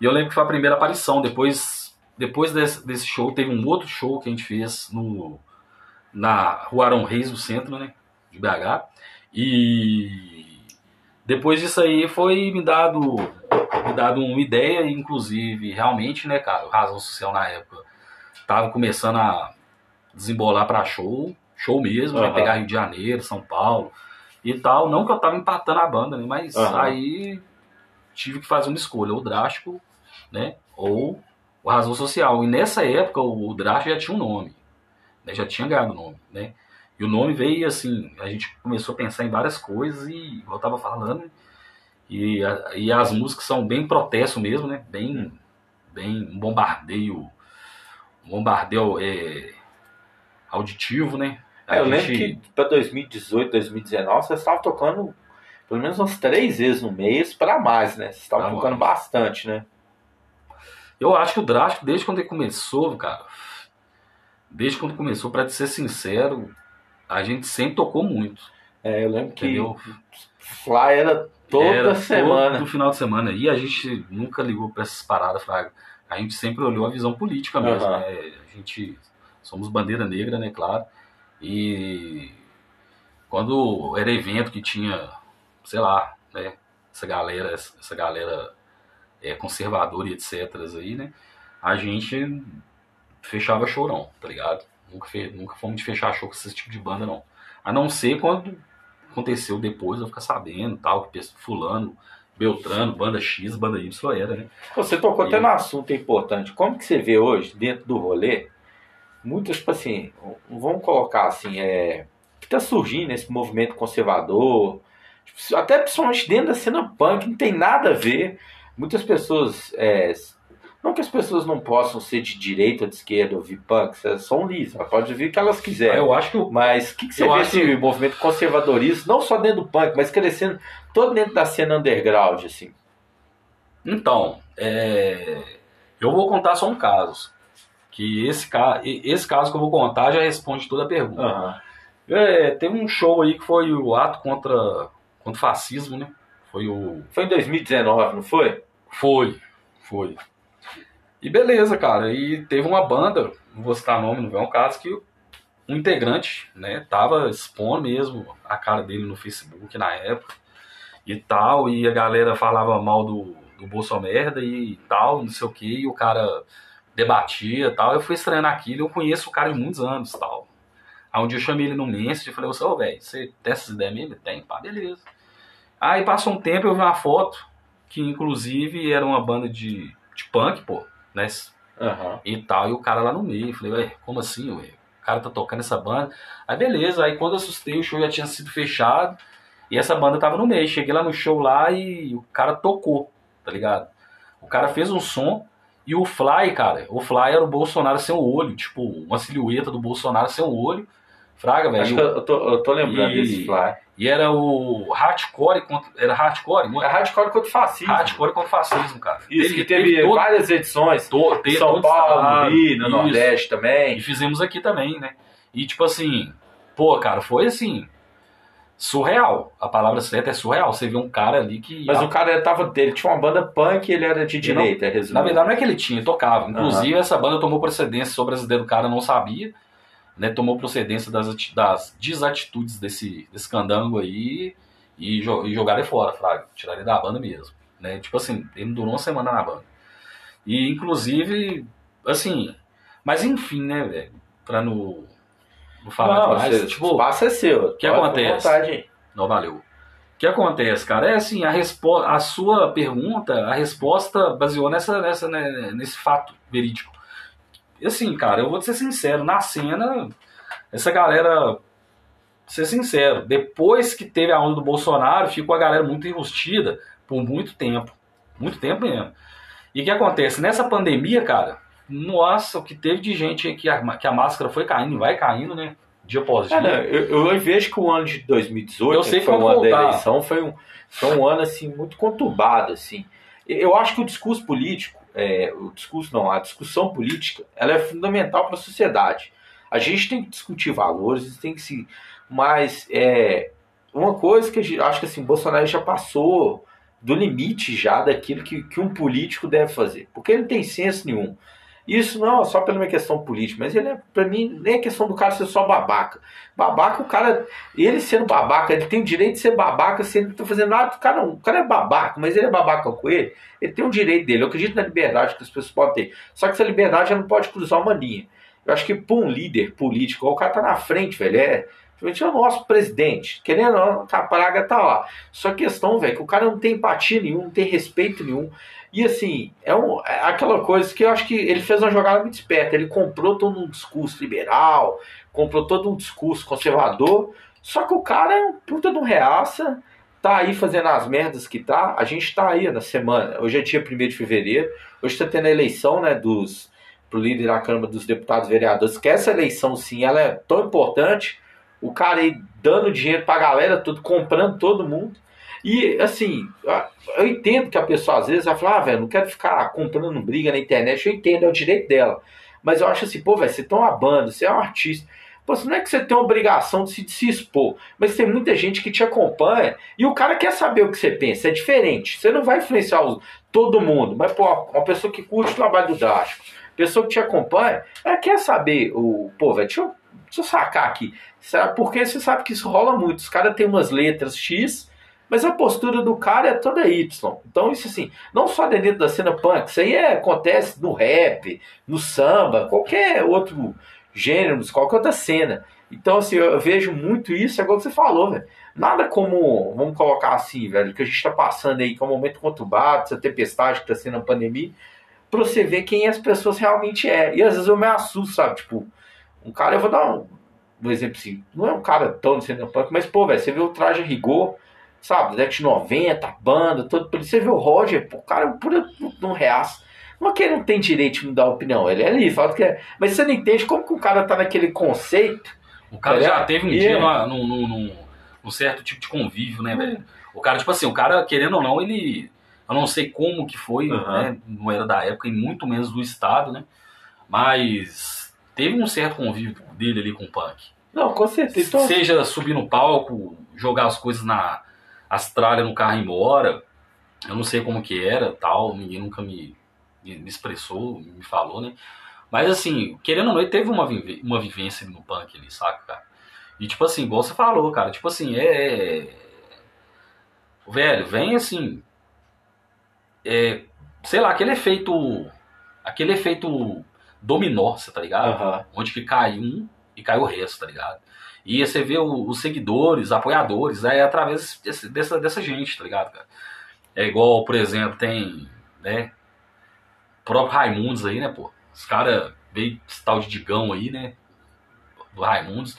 e eu lembro que foi a primeira aparição. Depois, depois desse, desse show, teve um outro show que a gente fez no, na Rua Arão Reis, no centro, né? De BH. E Depois disso aí foi me dado, me dado uma ideia, inclusive, realmente, né, cara, Razão Social na época tava começando a desembolar para show, show mesmo, uhum. né, pegar Rio de Janeiro, São Paulo e tal. Não que eu tava empatando a banda, né, mas uhum. aí tive que fazer uma escolha, ou drástico, né, ou o Razão Social. E nessa época o, o drástico já tinha um nome, né, já tinha ganhado o nome, né. E o nome veio assim, a gente começou a pensar em várias coisas e eu tava falando, e, e as músicas são bem protesto mesmo, né? Bem, bem um bombardeio, um bombardeio é, auditivo, né? É, eu gente... lembro que para 2018, 2019, vocês estavam tocando pelo menos umas três vezes no mês para mais, né? Vocês estavam tocando bastante, né? Eu acho que o Drástico, desde quando ele começou, cara, desde quando começou, para ser sincero, a gente sempre tocou muito. É, eu lembro entendeu? que Fly era toda era semana. Todo final de semana. E a gente nunca ligou para essas paradas, Fraga. A gente sempre olhou a visão política mesmo. Uhum. Né? A gente somos bandeira negra, né, claro. E quando era evento que tinha, sei lá, né, essa galera, essa galera é, conservadora e etc. aí, né, a gente fechava chorão, tá ligado? Nunca, fe, nunca fomos de fechar show com esse tipo de banda, não. A não ser quando aconteceu depois, eu ficar sabendo, tal, que fulano, Beltrano, banda X, banda Y era, né? Você tocou e... até no assunto importante. Como que você vê hoje, dentro do rolê, muitas, tipo assim, vamos colocar assim, é, que tá surgindo esse movimento conservador, tipo, até principalmente dentro da cena punk, não tem nada a ver. Muitas pessoas é, não que as pessoas não possam ser de direita ou de esquerda, ouvir punk, são livres, elas podem ouvir o que elas quiserem. Eu acho que, mas o que, que, você vê esse que... movimento conservadorista, não só dentro do punk, mas crescendo todo dentro da cena underground, assim? Então, é... eu vou contar só um caso. Que esse, ca... esse caso que eu vou contar já responde toda a pergunta. Uhum. É, teve um show aí que foi o ato contra, contra o fascismo, né? Foi o. Foi em 2019, não foi? Foi, foi. E beleza, cara. E teve uma banda, não vou citar nome, não é um caso, que um integrante, né, tava expondo mesmo a cara dele no Facebook na época e tal, e a galera falava mal do, do Bolsonaro e tal, não sei o que, e o cara debatia tal. Eu fui estranhando aquilo, eu conheço o cara há muitos anos tal. Aí um dia eu chamei ele no Messenger e falei, ô, velho, você tem essas ideias mesmo? Tem, pá, beleza. Aí passou um tempo, eu vi uma foto, que inclusive era uma banda de, de punk, pô né? Uhum. E tal, e o cara lá no meio. Falei, ué, como assim, ué? O cara tá tocando essa banda. Aí beleza, aí quando eu assustei, o show já tinha sido fechado. E essa banda tava no meio. Cheguei lá no show lá e o cara tocou, tá ligado? O cara fez um som e o Fly, cara, o Fly era o Bolsonaro sem o olho, tipo, uma silhueta do Bolsonaro sem o olho. Fraga, velho. Acho que eu tô, eu tô lembrando e, desse Fly. E era o hardcore contra. Era hardcore? É hardcore contra fascismo. Hardcore contra fascismo, cara. Isso, teve, que teve, teve todo, várias edições. To, teve, São Paulo, no Rio, no Nordeste também. E fizemos aqui também, né? E tipo assim, pô, cara, foi assim. Surreal. A palavra certa é surreal. Você vê um cara ali que. Mas a... o cara tava. Ele tinha uma banda punk e ele era de direita, não, Na verdade, não é que ele tinha, ele tocava. Inclusive, uhum. essa banda tomou procedência sobre as ideias do cara, não sabia né, tomou procedência das, das desatitudes desse, desse candango aí e, e jogaram ele fora, Fraga. Tiraram ele da banda mesmo. Né? Tipo assim, ele durou uma semana na banda. E inclusive, assim. Mas enfim, né, velho? Pra não, não falar não, demais. tipo, o espaço é seu. O que acontece? Não valeu. O que acontece, cara? É assim, a, respo a sua pergunta, a resposta baseou nessa, nessa, né, nesse fato verídico. E assim, cara, eu vou ser sincero, na cena, essa galera, ser sincero, depois que teve a onda do Bolsonaro, ficou a galera muito enrustida por muito tempo. Muito tempo mesmo. E o que acontece? Nessa pandemia, cara, nossa, o que teve de gente que a, que a máscara foi caindo e vai caindo, né? Dia após dia. É, eu, eu, vejo que o ano de 2018, eu sei que foi o ano da eleição, foi um, foi um ano assim, muito conturbado. Assim. Eu acho que o discurso político é, o discurso não, a discussão política, ela é fundamental para a sociedade. A gente tem que discutir valores, tem que se, mas é uma coisa que gente, acho que assim, Bolsonaro já passou do limite já daquilo que, que um político deve fazer, porque ele não tem senso nenhum. Isso não é só pela minha questão política, mas ele é, pra mim, nem é questão do cara ser só babaca. Babaca, o cara, ele sendo babaca, ele tem o direito de ser babaca se ele não tá fazendo nada. O cara, não, o cara é babaca, mas ele é babaca com ele, ele tem o direito dele. Eu acredito na liberdade que as pessoas podem ter. Só que essa liberdade já não pode cruzar uma linha. Eu acho que para um líder político, o cara tá na frente, velho, é. Principalmente o nosso presidente. Querendo ou não, a praga tá lá. Só que questão, velho, que o cara não tem empatia nenhum, não tem respeito nenhum. E assim, é, um, é aquela coisa que eu acho que ele fez uma jogada muito esperta. Ele comprou todo um discurso liberal, comprou todo um discurso conservador. Só que o cara é um puta de um reaça, tá aí fazendo as merdas que tá. A gente tá aí na semana. Hoje é dia 1 de fevereiro. Hoje tá tendo a eleição, né, dos pro líder da Câmara dos Deputados e Vereadores. Que essa eleição, sim, ela é tão importante. O cara aí dando dinheiro pra galera, tudo, comprando todo mundo. E, assim, eu entendo que a pessoa às vezes vai falar, ah, velho, não quero ficar comprando briga na internet. Eu entendo, é o direito dela. Mas eu acho assim, pô, velho, você tá uma banda, você é um artista. Pô, não é que você tem a obrigação de se, de se, expor, mas tem muita gente que te acompanha e o cara quer saber o que você pensa. É diferente. Você não vai influenciar os, todo mundo, mas, pô, uma pessoa que curte o trabalho do Drástico, pessoa que te acompanha, ela quer saber o. Pô, velho, deixa eu, deixa eu sacar aqui. Porque você sabe que isso rola muito. Os caras têm umas letras X mas a postura do cara é toda Y. Então, isso assim, não só dentro da cena punk, isso aí é, acontece no rap, no samba, qualquer outro gênero, qualquer outra cena. Então, assim, eu vejo muito isso, é igual você falou, velho. Nada como, vamos colocar assim, velho, que a gente está passando aí, que é um momento conturbado, essa tempestade que está sendo a pandemia, pra você ver quem as pessoas realmente é. E às vezes eu me assusto, sabe? Tipo, um cara, eu vou dar um, um exemplo assim, não é um cara tão de cena punk, mas, pô, velho, você vê o traje a rigor, sabe, década de 90, banda, todo. Você vê o Roger, o cara é pura um reaço. Não é que ele não tem direito de mudar opinião, ele é ali, fala que é. Mas você não entende como que o cara tá naquele conceito. O cara já teve um dia é. num, num, num, certo tipo de convívio, né, velho? O cara, tipo assim, o cara, querendo ou não, ele. Eu não sei como que foi, uhum. né? Não era da época e muito menos do Estado, né? Mas teve um certo convívio dele ali com o punk. Não, com certeza. Então... Seja subir no palco, jogar as coisas na, as tralhas no carro embora. Eu não sei como que era, tal, ninguém nunca me, me expressou, me falou, né? Mas assim, querendo ou não, ele teve uma, uma vivência no punk ali, saca, cara? E tipo assim, igual você falou, cara, tipo assim, é. é velho, vem assim. É, sei lá, aquele efeito. Aquele efeito dominó, você tá ligado? Uhum. Onde que cai um e cai o resto, tá ligado? E você vê os seguidores, apoiadores, é através desse, dessa, dessa gente, tá ligado, cara? É igual, por exemplo, tem, né, o próprio Raimundos aí, né, pô? Os caras veio esse tal de Digão aí, né, do Raimundos.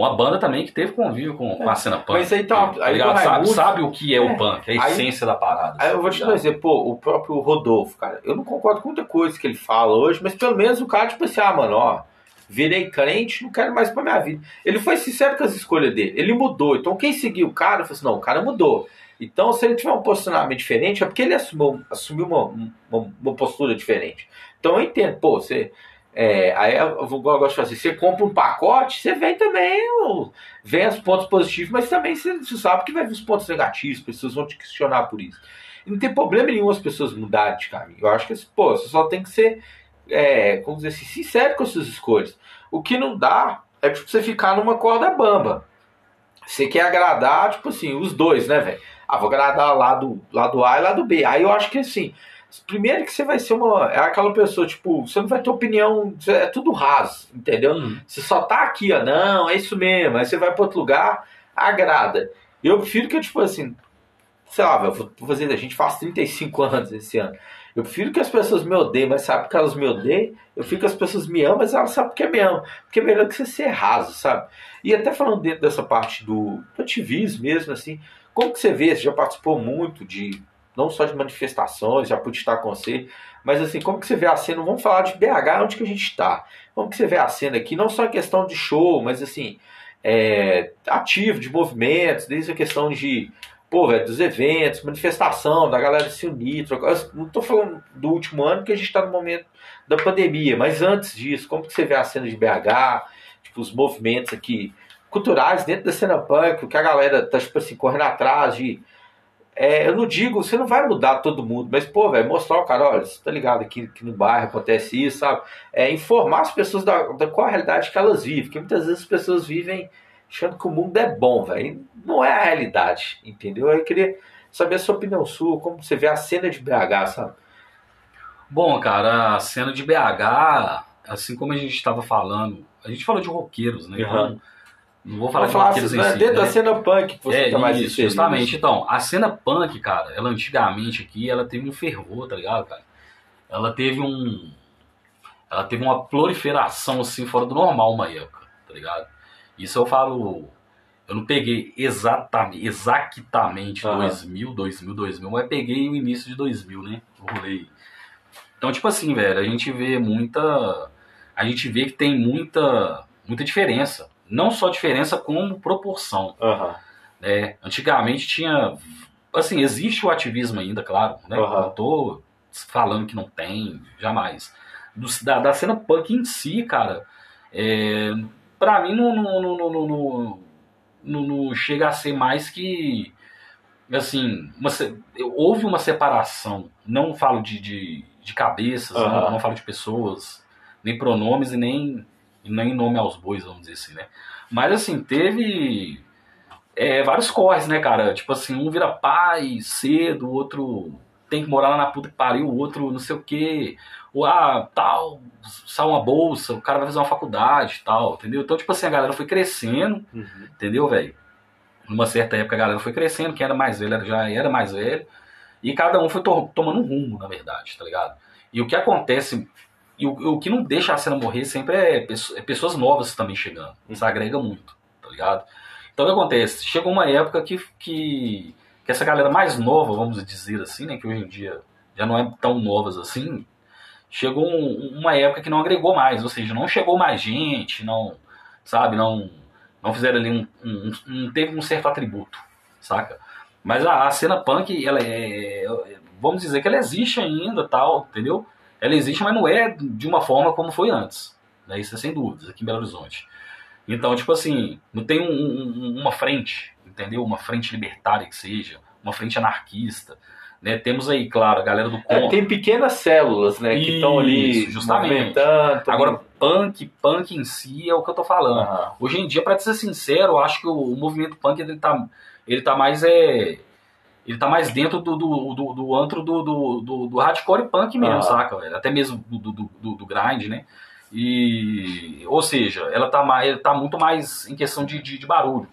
Uma banda também que teve convívio com, com a cena punk. Mas aí tá, tá aí Raimundos, sabe, sabe o que é, é, o punk, a essência aí, da parada. Aí eu vou te dizer, pô, o próprio Rodolfo, cara, eu não concordo com muita coisa que ele fala hoje, mas pelo menos o cara, tipo assim, ah, mano, ó, virei crente, não quero mais para minha vida. Ele foi sincero com as escolhas dele, ele mudou. Então quem seguiu o cara, falou assim, não, o cara mudou. Então se ele tiver um posicionamento diferente, é porque ele assumiu, assumiu uma, uma, uma postura diferente. Então eu entendo, pô, você... É, aí eu, eu gosto de fazer, você compra um pacote, você vem também, vem os pontos positivos, mas também você, você sabe que vai vir os pontos negativos, as pessoas vão te questionar por isso. E não tem problema nenhum as pessoas mudarem de caminho. Eu acho que, pô, você só tem que ser é, como dizer assim, sincero com as suas escolhas. O que não dá é tipo você ficar numa corda bamba. Você quer agradar, tipo assim, os dois, né, velho? Ah, vou agradar lá do, lado A e lá do B. Aí eu acho que assim, primeiro que você vai ser uma. É aquela pessoa, tipo, você não vai ter opinião, é tudo raso, entendeu? Hum. Você só tá aqui, ó, não, é isso mesmo. Aí você vai para outro lugar, agrada. Eu prefiro que, tipo assim, sei lá, vou fazer, a gente faz 35 anos esse ano. Eu prefiro que as pessoas me odeiem, mas sabe que elas me odeiam. Eu fico que as pessoas me amam, mas elas sabem que me amam. Porque é melhor que você ser raso, sabe? E até falando dentro dessa parte do, do ativismo mesmo, assim, como que você vê? Você já participou muito de, não só de manifestações, já pude estar com você, mas assim, como que você vê a cena? Vamos falar de BH, onde que a gente está. Como que você vê a cena aqui? Não só a questão de show, mas assim, é, ativo, de movimentos, desde a questão de pô, velho, dos eventos, manifestação, da galera se unir, trocar. Não tô falando do último ano, porque a gente tá no momento da pandemia, mas antes disso, como que você vê a cena de BH, tipo, os movimentos aqui culturais dentro da cena punk, o que a galera tá, tipo assim, correndo atrás de é, eu não digo, você não vai mudar todo mundo, mas, pô, velho, mostrar o cara, olha, você tá ligado aqui, aqui no bairro acontece isso, sabe? É, informar as pessoas da, da qual a realidade que elas vivem, porque muitas vezes as pessoas vivem achando que o mundo é bom, velho. Não é a realidade, entendeu? Eu queria saber a sua opinião sua, como você vê a cena de BH, sabe? Bom, cara, a cena de BH, assim como a gente estava falando, a gente falou de roqueiros, né? Então, não vou falar Vamos de falar assim, em né, si. dentro né? da cena punk que você é, tá isso, inserido. justamente. Então, a cena punk, cara, ela antigamente aqui, ela teve um fervor, tá ligado, cara? Ela teve um. Ela teve uma proliferação, assim, fora do normal uma época, tá ligado? Isso eu falo. Eu não peguei exatamente, exatamente Aham. 2000, 2000, 2000, mas peguei o início de 2000, né? O rolê. Então, tipo assim, velho, a gente vê muita. A gente vê que tem muita, muita diferença. Não só diferença, como proporção Aham. né? Antigamente tinha, assim, existe o ativismo ainda, claro, né? Aham. Não tô falando que não tem, jamais. Do- da, da cena punk em si, cara, é, pra mim não, não, não, não, não, não- não chega a ser mais que, assim, uma houve uma separação, não falo de, de, de cabeças, Aham. não, não falo de pessoas, nem pronomes e nem, nem nome aos bois, vamos dizer assim, né? Mas assim, teve é, vários corres, né, cara? Tipo assim, um vira pai cedo, o outro tem que morar lá na puta que pariu, o outro não sei o quê. Ou, ah, tal, sai uma bolsa, o cara vai fazer uma faculdade e tal, entendeu? Então, tipo assim, a galera foi crescendo, Uhum. entendeu, velho? Numa certa época a galera foi crescendo, quem era mais velho já era mais velho, e cada um foi to- tomando um rumo, na verdade, tá ligado? E o que acontece, e o, o que não deixa a cena morrer sempre é, é pessoas novas também chegando, isso agrega muito, tá ligado? Então o que acontece? Chegou uma época que, que, que essa galera mais nova, vamos dizer assim, né, que hoje em dia já não é tão novas assim, chegou um- uma época que não agregou mais, ou seja, não chegou mais gente, não, sabe, não, não fizeram ali um, um, um- não teve um certo atributo, saca? Mas a, a cena punk, ela é, é- vamos dizer que ela existe ainda, tal, entendeu? Ela existe, mas não é de uma forma como foi antes, né? Isso é sem dúvidas, aqui em Belo Horizonte. Então, tipo assim, não tem um- um- uma frente, entendeu? Uma frente libertária que seja, uma frente anarquista, né? Temos aí, claro, a galera do É, contra. tem pequenas células, né, que estão ali justamente. Agora, punk, punk em si é o que eu tô falando. Aham. Hoje em dia, te ser sincero, eu acho que o, o movimento punk ele tá, ele tá mais é, ele tá mais dentro do, do, do, do antro do, do, do, do hardcore punk mesmo, Ah. saca, velho? Até mesmo do, do, do, do grind, né? E, ou seja, ela tá, mais, ele tá muito mais em questão de, de, de barulho.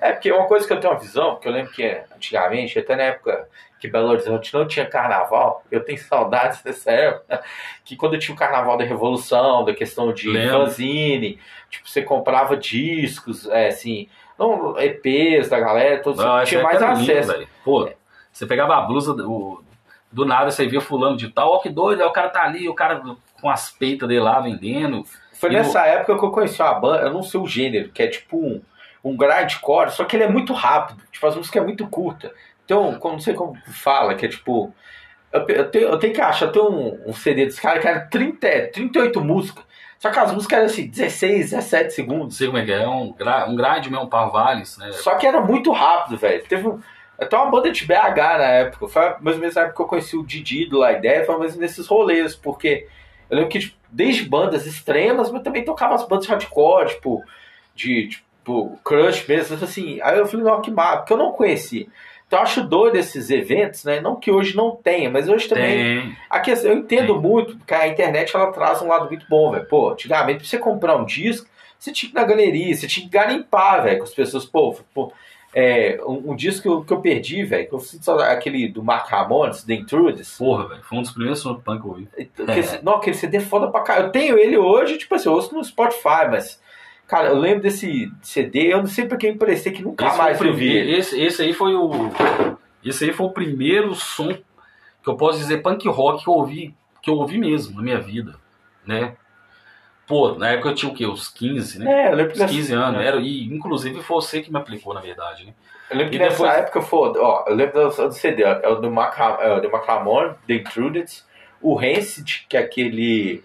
É, porque uma coisa que eu tenho uma visão, que eu lembro que antigamente, até na época que Belo Horizonte não tinha carnaval, eu tenho saudades dessa época, que quando tinha o carnaval da Revolução, da questão de Lembro. fanzine, tipo, você comprava discos, é, assim, não, EPs da galera, todos, Não, tinha mais lindo, acesso. velho. Pô, você pegava a blusa do, do nada, você via fulano de tal, ó que doido, aí o cara tá ali, o cara com as peitas dele lá vendendo. Foi nessa época que eu conheci uma banda, eu não sei o gênero, que é tipo um, um grindcore, só que ele é muito rápido, tipo, as músicas é muito curta. Então, como- não sei como fala, que é tipo. Eu, eu tenho, eu tenho que achar, tenho um, um CD desse cara que era 30, 38 músicas. Só que as músicas eram assim, 16, 17 Não segundos. sei como é que é, é um, gra- um grind mesmo, Parvales, né? Só que era muito rápido, velho. Teve um, até uma banda de BH na época. Foi mais ou menos na época que eu conheci o Didi do La Ideia, foi mais ou menos nesses rolês, porque eu lembro que tipo, desde bandas extremas, mas também tocava as bandas hardcore, tipo, de tipo, Crush mesmo, assim. Aí eu falei, não, que massa, porque eu não conhecia. Então eu acho doido esses eventos, né? Não que hoje não tenha, mas hoje também. Tem. A questão, eu entendo Tem. muito, porque a internet ela traz um lado muito bom, velho. Pô, antigamente, pra você comprar um disco, você tinha que ir na galeria, você tinha que garimpar, velho, com as pessoas. Pô, pô é, um, um disco que eu, que eu perdi, velho, que eu sinto aquele do Mark Ramones, The Intrudes. Porra, velho. Foi um dos primeiros sons punk que eu ouvi. Aquele, Não, aquele CD é foda pra caralho. Eu tenho ele hoje, tipo assim, eu ouço no Spotify, mas. Cara, eu lembro desse CD, eu não sei pra quem emprestei, que nunca Esse, mais eu vi esse, esse aí foi o. Esse aí foi o primeiro som que eu posso dizer punk rock que eu ouvi, que eu ouvi mesmo na minha vida, né? Pô, na época eu tinha o quê? Uns 15, né? É, eu lembro que Uns 15 anos. Era, e inclusive foi você que me aplicou, na verdade, né? Eu lembro que E nessa depois- época foi, ó, eu lembro do, do CD, é o do Mark, Ra- é do Mark Ramone, The Intruded, o Rancid, que é aquele,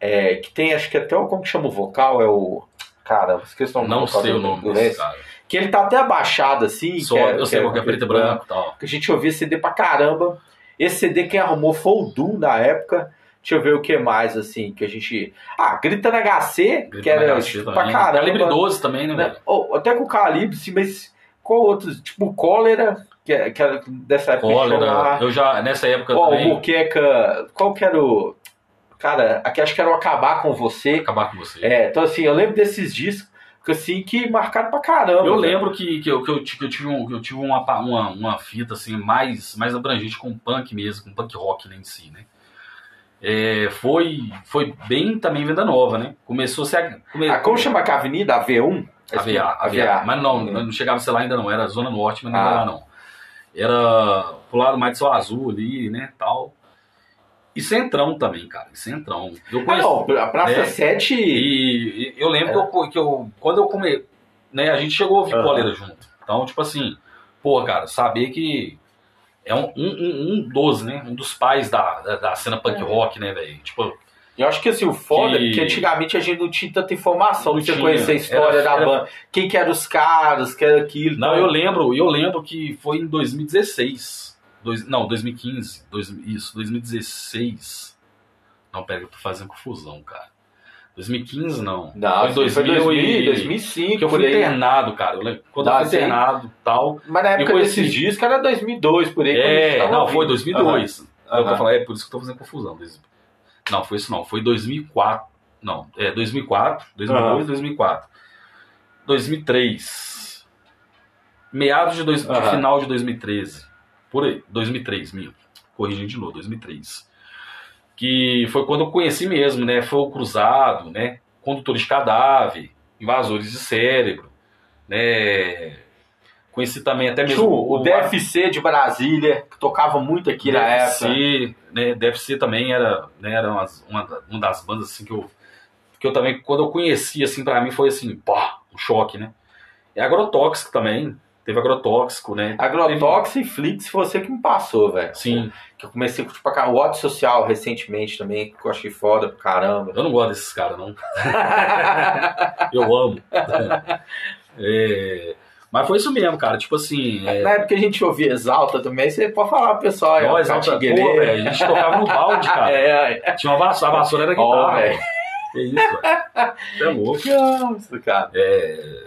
é, que tem, acho que até o, como que chama o vocal, é o, caramba, esqueci o nome Não sei o nome do desse cara. Que ele tá até abaixado assim. Só, que é, eu sei que qual que é preto e branco e tal. Que a gente ouvia CD pra caramba. Esse CD quem arrumou foi o Du na época. Deixa eu ver o que mais, assim, que a gente. Ah, Grita na HC, Grita que era HC tipo, pra caramba. Calibre 12 também, né, né? Ou, até com o Calibre, sim, mas qual outros? Tipo, Cólera, que, é- que era dessa época. Cólera, eu já, nessa época Ó, o também, Muqueca. Qual que era o. Cara, aqui acho que era o Acabar com Você. acabar com você. É, então assim, eu lembro desses discos assim que marcaram pra caramba. Eu lembro que, que, eu, que, eu, que eu tive, um, eu tive uma, uma, uma fita assim, mais, mais abrangente com punk mesmo, com punk rock né, em si, né? É, foi, foi bem também venda nova, né? Começou a ser. Come, Ah, como chama a avenida? A V1? a VA, a VA. Mas não, não chegava a ser lá ainda não, era Zona Norte, mas não era Ah. lá não. Era pro lado mais de Sol Azul ali, né, tal. E Centrão também, cara, e Centrão. Eu Ah, conheci, não, a Praça É. 7. E, e eu lembro que, eu, que eu, quando eu come, né, a gente chegou a ouvir Aham. cólera junto. Então, tipo assim, pô, cara, saber que é um, um, um, um dos, né, um dos pais da, da, da cena punk É. rock, né, velho? Tipo, Eu acho que assim, o foda Que- é que antigamente a gente não tinha tanta informação Não tinha. conhecer a história Era- da era- banda. Quem que eram os caras, que era aquilo. não, então- eu lembro, eu lembro que foi em 2016. Dois, não, 2015. Dois, isso, 2016. Não, pera, eu tô fazendo confusão, cara. 2015 não. Não, foi foi 2000 2000, e- 2005, Que eu fui aí. internado, cara. Eu lembro, quando Ah, eu fui internado e tal. Mas na época conheci- desses discos era 2002, por aí. É, não, ouvindo. foi 2002. Eu tô falando, é por isso que eu tô fazendo confusão. Não, foi isso não. Foi 2004. Não, é 2004, 2002, Aham. 2004. 2003. Meados de, dois, de Aham. final de 2013. Por aí, 2003, minha. Corrigindo de novo, 2003. Que foi quando eu conheci mesmo, né? Foi o Cruzado, né? Condutores de cadáver, invasores de cérebro, né? Conheci também até mesmo Tinha o, o DFC de Brasília, que tocava muito aqui na época. DFC, né, DFC também era, né, era umas- uma, da- uma das bandas assim que eu que eu também quando eu conheci assim para mim foi assim, pá, um choque, né? É agrotóxico também, teve agrotóxico, né? Agrotox e Flix foi você que me passou, velho. Sim, Que eu comecei a curtir pra cá. O Ódio Social recentemente também, que eu achei foda pra caramba. eu não gosto desses caras não. Eu amo. É, mas foi isso mesmo, cara. Tipo assim, é, Na época a gente ouvia Exalta também, você pode falar pro pessoal aí, ó, nós, alta, pô, velho, a gente tocava no balde, cara. É, é. Tinha uma vassoura, a vassoura era guitarra. velho. que isso, velho. Você é louco. Nossa, cara. É,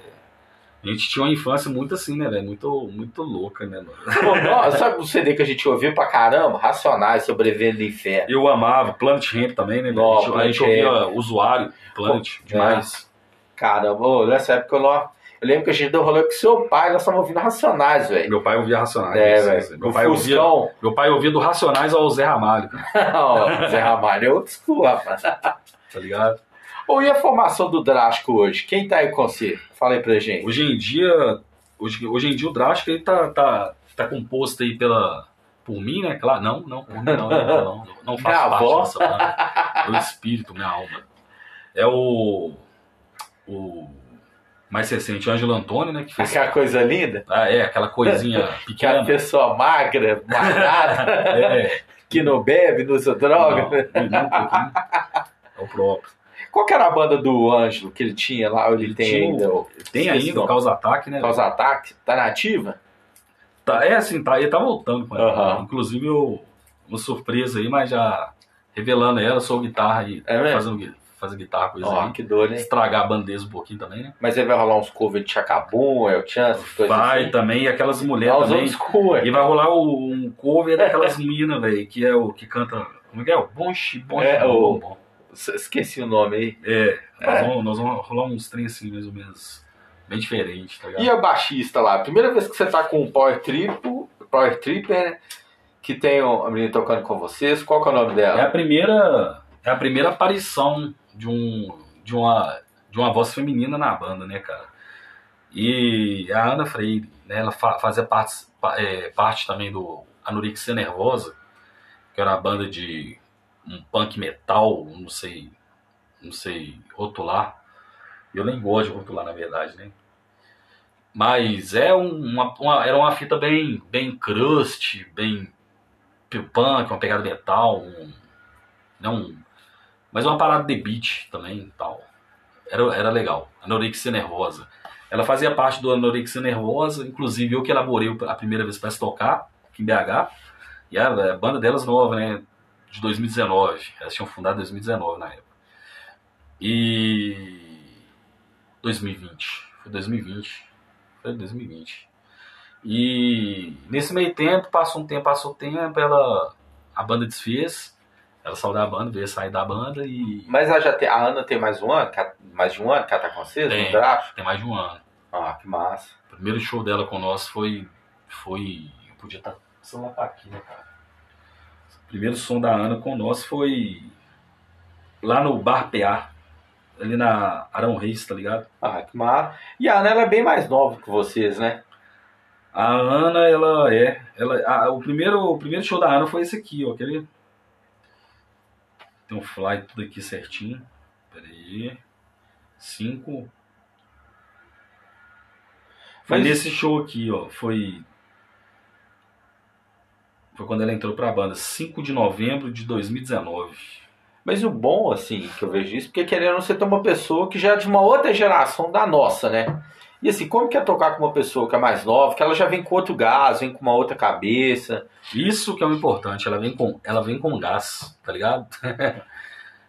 a gente tinha uma infância muito assim, né, velho? Muito, muito louca, né, mano? Pô, nossa, sabe o CD que a gente ouvia pra caramba? Racionais, Sobrevivendo no Inferno. Eu amava Planet Ramp também, né? Ó, a gente, a gente ouvia usuário, Planet, Pô, demais. Caramba, ô, nessa época eu, não... eu lembro que a gente deu rolê com seu pai, nós estávamos ouvindo Racionais, velho. Meu pai ouvia Racionais. É, velho. Meu, pai ouvia, meu pai ouvia do Racionais ao Zé Ramalho, cara, Ó, Zé Ramalho é outro school, rapaz. tá ligado? Ou e a formação do Drástico hoje? Quem tá aí com você? Fala aí pra gente. Hoje em dia, hoje, hoje em dia o Drástico ele tá, tá, tá composto aí pela. Por mim, né? Claro, não, não, por mim não, não, não, não faço Minha parte avó. dessa banda. Meu espírito, minha alma. É o. O. Mais recente, Ângelo Antônio, né? Que fez. Aquela coisa linda? Ah, é, aquela coisinha Aquela pequena. pessoa magra, malhada, É, que não bebe, não usa droga. não, não, um pouquinho. É o próprio. Qual que era a banda do Ângelo que ele tinha lá? Ou ele, Ele tem tinha ainda? Tem ainda. Causa Ataque, né? Causa Ataque? Tá nativa? Tá, é assim, tá, ele tá voltando com ela. Inclusive, eu, uma surpresa aí, mas já revelando ela, sou guitarra aí, É fazendo, fazendo guitarra com isso Ó, aí. que dor, hein? Estragar a bandeza um pouquinho também, né? Mas aí vai rolar uns covers de Chacabum, El Chance, coisas Vai assim. também, e aquelas mulheres também. cool, E vai rolar um cover daquelas minas, velho, que é o que canta. Como é que é? O Bonchi, Bonchi, É, bom, o- bom. Esqueci o nome aí. É, nós, É. Vamos, nós vamos rolar uns trem assim, mais ou menos, bem diferente, tá ligado? E a baixista lá? Primeira vez que você tá com o Power Trip, Power Tripper, né? Que tem a menina tocando com vocês. Qual que é o nome É dela? a primeira, é a primeira aparição de um de uma de uma voz feminina na banda, né, cara? E a Ana Freire, né, ela fa- fazia parte, pa- é, parte também do Anorexia Nervosa, que era uma banda de um punk metal, não sei, não sei rotular. Eu nem gosto de rotular, na verdade, né? Mas é um- uma, uma- era uma fita bem, bem crust, bem punk, uma pegada metal, um, não, mas uma parada de beat também tal. Era, era legal. Anorexia nervosa. Ela fazia parte do Anorexia Nervosa, inclusive eu que elaborei a primeira vez para se tocar, aqui em BH. E a, a banda delas nova, né? De 2019. Elas tinham fundado em 2019 na época. E. 2020. Foi 2020. Foi 2020. E nesse meio tempo, passou um tempo, passou tempo, ela. A banda desfez. Ela saiu da banda, veio sair da banda e. Mas ela já tem, a Ana tem mais um ano? Mais de um ano que ela tá com vocês? Tem, tem mais de um ano. Ah, que massa. O primeiro show dela com nós foi. Foi. Eu podia estar. Tá, celular tá aqui, né, cara? Primeiro som da Ana com nós foi. Lá no Bar PA. Ali na Arão Reis, tá ligado? Ah, que massa. E a Ana ela é bem mais nova que vocês, né? A Ana, ela é. Ela, a, o, primeiro, o primeiro show da Ana foi esse aqui, ó. Ver? Tem um fly tudo aqui certinho. Pera aí. Cinco. Foi Mas... nesse show aqui, ó. Foi. Foi quando ela entrou pra banda. 5 de novembro de 2019. Mas o bom, assim, que eu vejo isso, porque querendo você ter uma pessoa que já é de uma outra geração da nossa, né? E assim, como que é tocar com uma pessoa que é mais nova, que ela já vem com outro gás, vem com uma outra cabeça? Isso que é o importante, ela vem com, ela vem com gás, tá ligado?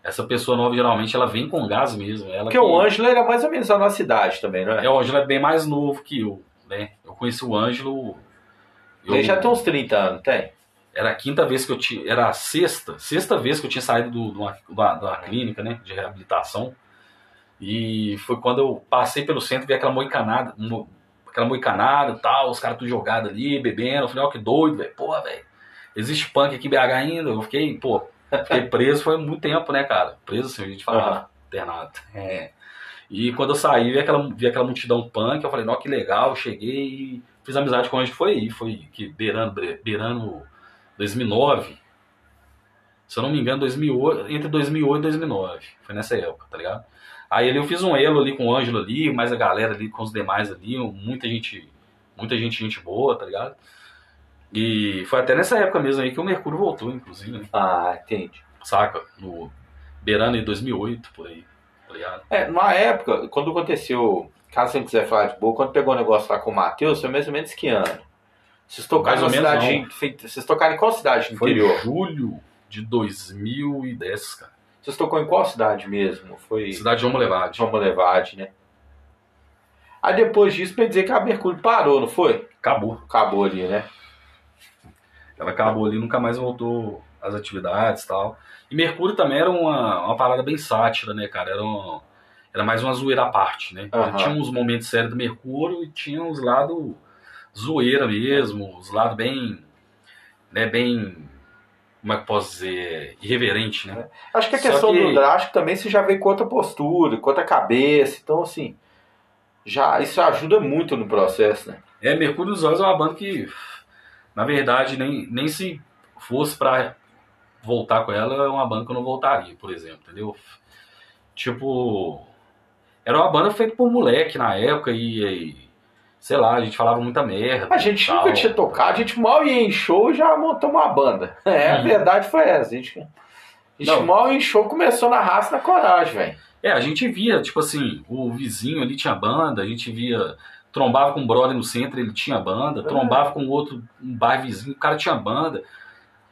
Essa pessoa nova, geralmente, ela vem com gás mesmo. Ela Porque que... o Ângelo era mais ou menos da nossa idade também, não é? É, o Ângelo é bem mais novo que eu, né? Eu conheci o Ângelo... Eu... Ele já tem uns 30 anos, tem? Era a quinta vez que eu tinha... Era a sexta, sexta vez que eu tinha saído do, do, da, da clínica, né? De reabilitação. E foi quando eu passei pelo centro e vi aquela moicanada, aquela moicanada e tal, os caras tudo jogados ali, bebendo. Eu falei, ó, oh, que doido, velho. Porra, velho. Existe punk aqui em BH ainda. Eu fiquei, pô, fiquei preso foi muito tempo, né, cara? Preso assim, a gente fala, uhum. internado. É. E quando eu saí, vi aquela, vi aquela multidão punk, eu falei, ó, que legal, cheguei e fiz amizade com a gente, foi aí, foi que beirando, beirando 2009. Se eu não me engano, 2008, entre 2008 e 2009. Foi nessa época, tá ligado? Aí ali eu fiz um elo ali com o Ângelo ali, mais a galera ali com os demais ali, muita gente, muita gente, gente boa, tá ligado? E foi até nessa época mesmo aí que o Mercúrio voltou, inclusive, né? Ah, entendi. Saca? No beirando em 2008, por aí, tá ligado? É, na época, quando aconteceu, caso você quiser falar de boa, quando pegou o negócio lá com o Matheus, foi mais ou menos que ano? Vocês tocaram em cidade, vocês tocaram em qual cidade foi interior? julho de 2010, cara. Vocês tocou em qual cidade mesmo? Foi cidade de Homo Levade. Homo Levade, né? Aí depois disso, pra dizer que a Mercúrio parou, não foi? Acabou. Acabou ali, né? Ela acabou ali, nunca mais voltou às atividades e tal. E Mercúrio também era uma, uma parada bem sátira, né, cara? Era, um, era mais uma zoeira à parte, né? Uhum. Tinha uns momentos sérios do Mercúrio e tinha os lados zoeira mesmo, os lados bem, né, bem como é que posso dizer, irreverente, né? Acho que a questão que... do drástico também você já vem com outra postura, com outra cabeça, então assim, já isso ajuda muito no processo, né? É, Mercúrio dos Olhos é uma banda que, na verdade, nem, nem se fosse para voltar com ela, é uma banda que eu não voltaria, por exemplo, entendeu? Tipo, era uma banda feita por moleque na época e, e sei lá, a gente falava muita merda. A gente nunca tinha tocado, a gente mal ia em show e já montou uma banda. É, a verdade foi essa. A gente, a gente mal ia em show começou na raça na coragem, velho. É, a gente via, tipo assim, o vizinho ali tinha banda, a gente via. Trombava com um brother no centro, ele tinha banda, é. trombava com outro, um bar vizinho, o cara tinha banda.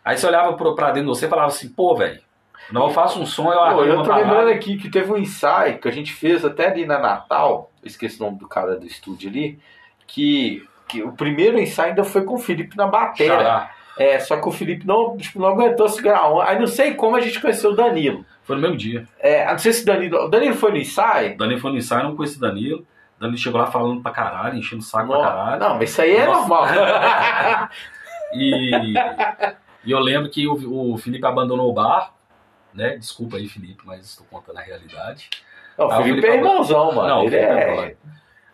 Aí você olhava pra dentro de você e falava assim, pô, velho, não eu faço um som, eu Pô, Eu tô lembrando aqui que teve um ensaio que a gente fez até ali na Natal, esqueci o nome do cara do estúdio ali, que, que o primeiro ensaio ainda foi com o Felipe na bateria. É, só que o Felipe não, tipo, não aguentou segurar um. Aí não sei como a gente conheceu o Danilo. Foi no mesmo dia. É, não sei se o Danilo. O Danilo foi no ensaio? O Danilo foi no ensaio, não conheci o Danilo. O Danilo chegou lá falando pra caralho, enchendo o saco não, pra caralho. Não, mas isso aí é Nossa. normal. e, e eu lembro que o, o Felipe abandonou o bar, né? Desculpa aí, Felipe, mas estou contando a realidade. Não, o Felipe, Felipe é irmãozão, mano. Não, ele é...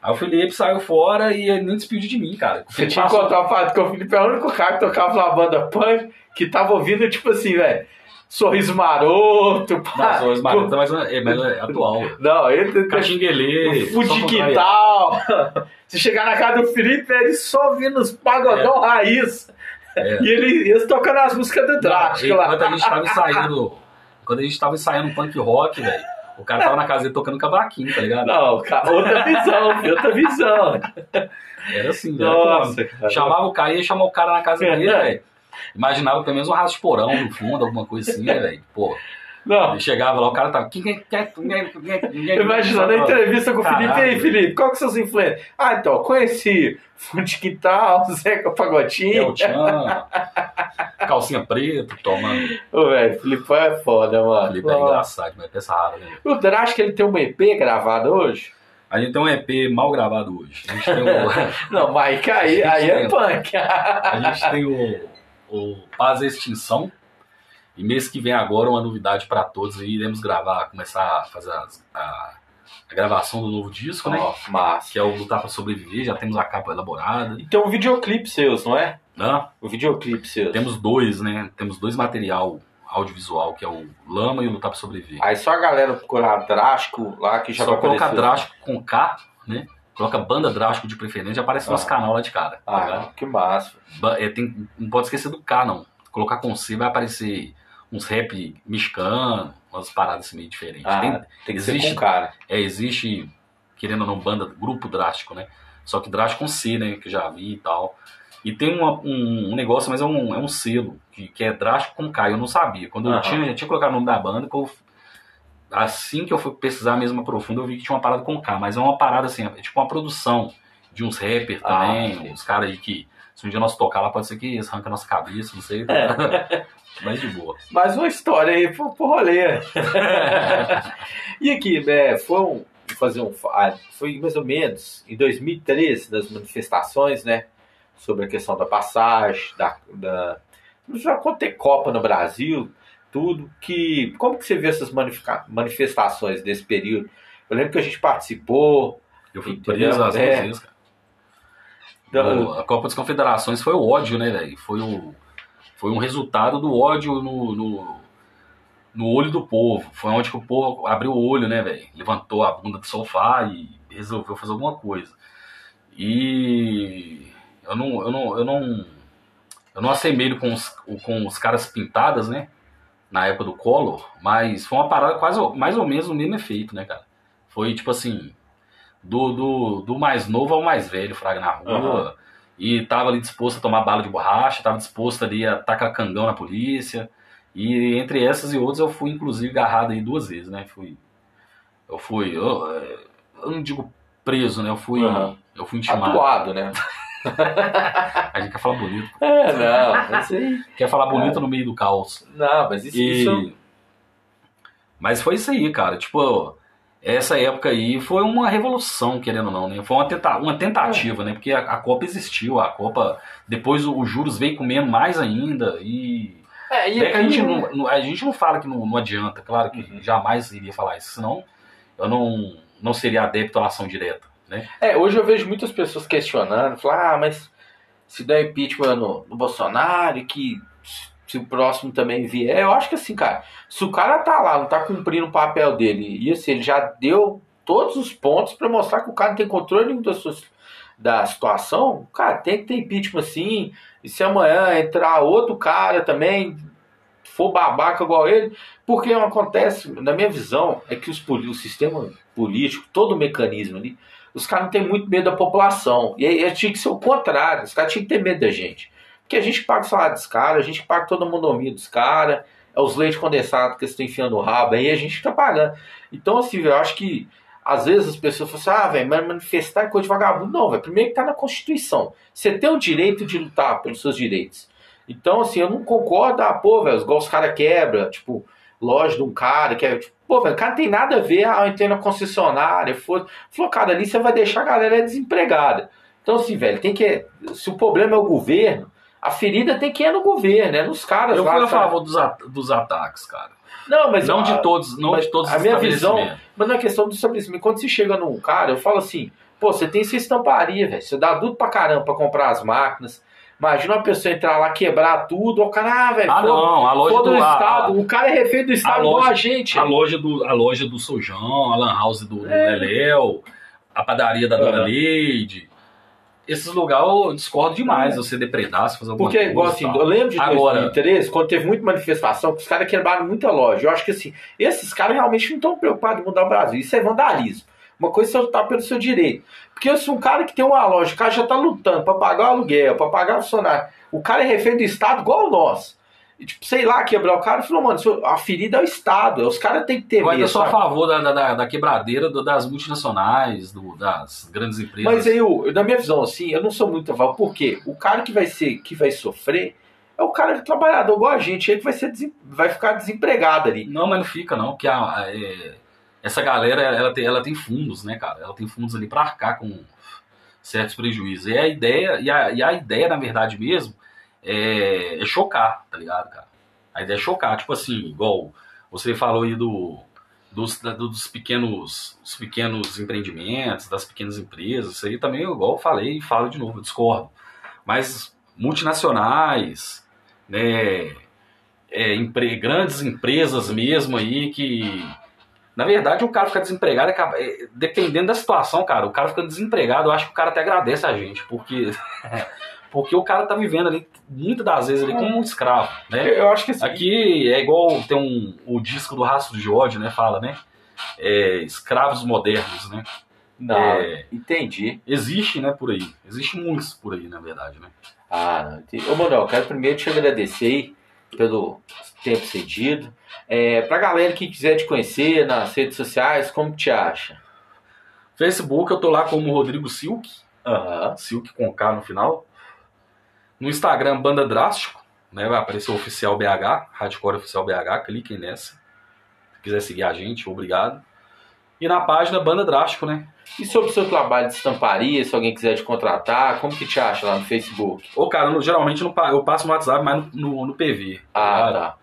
Aí o Felipe saiu fora e ele nem despediu de mim, cara. Você tinha que contar o fato que o Felipe é o único cara que tocava na banda punk que tava ouvindo, tipo assim, velho. Sorriso maroto, pá. Não, sorriso maroto, mas é, mas é atual. Não, ele. Caxinguelê. Fude quintal. Se chegar na casa do Felipe, ele só ouvindo os pagodão é. raiz. É. E ele, eles tocando as músicas do Drácula. Quando a gente tava ensaiando. Quando a gente tava ensaiando punk rock, velho O cara tava na casa dele tocando cavaquinho, tá ligado? Não, outra visão, outra visão. Era assim, velho. Nossa, cara. Chamava o cara e ia chamar o cara na casa dele, velho. Imaginava pelo menos um rastro de porão no fundo, alguma coisa assim, né, velho? Pô, Não, ele chegava lá, o cara tava. "Quem- quem- quem- quem- quem- quem-" Imaginando a entrevista com o Felipe. E aí, Caralho. Felipe, qual que são seus influências? Ah, então, conheci de Quintal, Zeca É o Pagotinho. Calcinha preta, tomando. Ô, velho, Felipe é foda, O mano. Felipe é engraçado, mas é rara, né? O Drástico, ele tem um EP gravado hoje? A gente tem um EP mal gravado hoje. A gente tem o, Não, mas que aí, aí é punk. a gente tem o, o Paz e Extinção. E mês que vem agora uma novidade pra todos. E iremos gravar, começar a fazer as- a, a gravação do novo disco, né? Ó, massa. Que é o Lutar pra Sobreviver. Já temos a capa elaborada. E tem um videoclipe seus, não é? Né? O videoclipe seus. Temos dois, né? Temos dois material audiovisual, que é o Lama e o Lutar pra Sobreviver. Aí só a galera procurar Drástico lá que já Só colocar. Drástico com K, né? Coloca banda Drástico de preferência, já aparece no nosso Ah. canal lá de cara. tá? Ah, que massa. É, tem- não pode esquecer do K, não. Colocar com C vai aparecer uns rap mexicano, umas paradas assim meio diferentes. Ah, Tem- tem, que existe- ser com cara. é, existe, querendo ou não, banda, grupo drástico, né? Só que drástico com C, né? Que eu já vi e tal. E tem uma- um, um negócio, mas é um, é um selo, que, que é drástico com K. Eu não sabia. Quando eu Aham. tinha, eu tinha colocado o nome da banda, que eu- assim que eu fui pesquisar mesmo profundo, eu vi que tinha uma parada com K. Mas é uma parada assim, é tipo uma produção de uns rappers Ah, também, uns caras aí que, se um dia nós tocar lá, pode ser que eles arranquem a nossa cabeça, não sei. É. Mas de boa. Mais uma história aí pro, pro rolê. e aqui, né, foi um, fazer um, ah, foi mais ou menos em 2013 das manifestações, né, sobre a questão da passagem, da, da já ter Copa no Brasil, tudo que como que você vê essas manifestações desse período? Eu lembro que a gente participou. Eu fui preso às É. vezes, cara. Da- O- a Copa das Confederações foi o ódio, né, velho? Foi, o, foi um resultado do ódio no, no, no olho do povo. Foi onde que o povo abriu o olho, né, velho? Levantou a bunda do sofá e resolveu fazer alguma coisa. E eu não, eu não, eu não, eu não assemelho com os, com os caras pintadas, né? Na época do Collor, mas foi uma parada quase mais ou menos o mesmo efeito, né, cara? Foi tipo assim, do, do, do mais novo ao mais velho, Fraga na rua. Aham. E tava ali disposto a tomar bala de borracha, tava disposto ali a tacar cangão na polícia. E entre essas e outras eu fui inclusive agarrado aí duas vezes, né? Fui. Eu fui. Eu, eu não digo preso, né? Eu fui. Aham. Eu fui intimado. atuado, né? A gente quer falar bonito. É, não, mas aí, Quer falar bonito no meio do caos. não, mas isso, E- isso Mas foi isso aí, cara. Tipo, essa época aí foi uma revolução, querendo ou não, né? Foi uma, tenta uma tentativa, né? Porque a, a Copa existiu, a Copa. Depois o- os juros veio comendo mais ainda. E. é, e É que a, gente não, não- a gente não fala que não, não adianta, claro que Uhum. jamais iria falar isso, senão eu não, não seria adepto à ação direta, né? É, hoje eu vejo muitas pessoas questionando, falando, ah, mas se der impeachment no, no Bolsonaro que se o próximo também vier, eu acho que assim, cara, se o cara tá lá, não tá cumprindo o papel dele, e assim, ele já deu todos os pontos pra mostrar que o cara não tem controle nenhum da, sua, da situação, cara, tem que ter impeachment sim, e se amanhã entrar outro cara também, for babaca igual ele, porque acontece, na minha visão, é que os, o sistema político, todo o mecanismo ali, os caras não têm muito medo da população. E aí tinha que ser o contrário, os caras tinham que ter medo da gente. Porque a gente paga o salário dos caras, a gente paga toda a monomia dos caras, é os leites condensados que eles estão enfiando o rabo aí, a gente que tá pagando. Então, assim, eu acho que às vezes as pessoas falam assim, ah, velho, mas manifestar é coisa de vagabundo. Não, velho, primeiro que tá na Constituição. Você tem o direito de lutar pelos seus direitos. Então, assim, eu não concordo, ah, pô, velho, igual os caras quebram, tipo, loja de um cara, que é, tipo, pô, velho, o cara tem nada a ver, ah, eu entrei na concessionária, foi. Falou, cara, ali você vai deixar a galera desempregada. Então, assim, velho, tem que. Se o problema é o governo, a ferida tem que ir no governo, é nos caras Eu lá. fui a favor dos, a- dos ataques, cara. Não, mas não a- de todos, não mas de todos a minha visão-. Mas na questão do estabelecimento, quando você chega num cara, eu falo assim, pô, você tem sua estamparia, velho. Você dá tudo pra caramba pra comprar as máquinas. Imagina uma pessoa entrar lá, quebrar tudo, o cara, ah, velho, Ah, não, a loja foda do o a- Estado. O cara é refém do Estado igual loja- a gente. a, loja do a loja do Sojão, a Lan House do, do É. Leléu, a padaria da Dona Aham. Leide. Esses lugares eu discordo demais, você depredar, se fazer alguma Porque, coisa. igual e assim, tal. eu lembro de Agora- 2013, quando teve muita manifestação, que os caras quebraram muita loja. Eu acho que assim, esses caras realmente não estão preocupados em mudar o Brasil. Isso é vandalismo. Uma coisa é você lutar pelo seu direito. Porque se um cara que tem uma loja, o cara já tá lutando pra pagar o aluguel, pra pagar o funcionário, o cara é refém do Estado igual nós. Tipo, sei lá, quebrar o cara e falou, mano, a ferida é o Estado. Os caras têm que ter Eu ainda sou a favor da, da, da quebradeira do- das multinacionais, do- das grandes empresas. Mas aí, eu, na minha visão, assim, eu não sou muito a favor. Por quê? O cara que vai ser, que vai sofrer é o cara trabalhador igual a gente, ele que vai, ser vai ficar desempregado ali. Não, mas não fica, não, porque a- a- é, essa galera ela tem, ela tem fundos, né, cara? Ela tem fundos ali para arcar com certos prejuízos. E a ideia, e a, e a ideia, na verdade mesmo, é, é chocar, tá ligado, cara? A ideia é chocar, tipo assim, igual você falou aí do, dos, dos pequenos, os pequenos empreendimentos, das pequenas empresas, isso aí também, igual eu falei e falo de novo, eu discordo. Mas multinacionais, né, é, empre- grandes empresas mesmo aí que. Na verdade, o cara fica desempregado, é, dependendo da situação, cara, o cara fica desempregado, eu acho que o cara até agradece a gente, porque. Porque o cara tá vivendo ali, muitas das vezes, ali como um escravo, né? Eu acho que assim, Aqui é igual tem um, o disco do Rastro de Ódio, né? Fala, né? É, escravos modernos, né? Não, É. entendi. Existe, né, por aí. Existe muitos por aí, na verdade, né? Ah, não, entendi. Ô, Manuel, quero primeiro te agradecer pelo tempo cedido. É, pra galera que quiser te conhecer nas redes sociais, como te acha? Facebook eu tô lá como Rodrigo Silk, Aham. Silk com K no final. No Instagram, Banda Drástico, né? Vai aparecer o Oficial BH, Hardcore Oficial BH, cliquem nessa. Se quiser seguir a gente, obrigado. E na página Banda Drástico, né? E sobre o seu trabalho de estamparia, se alguém quiser te contratar, como que te acha lá no Facebook? Ô, cara, eu, geralmente eu passo no WhatsApp, mas no, no, no PV. Ah, tá.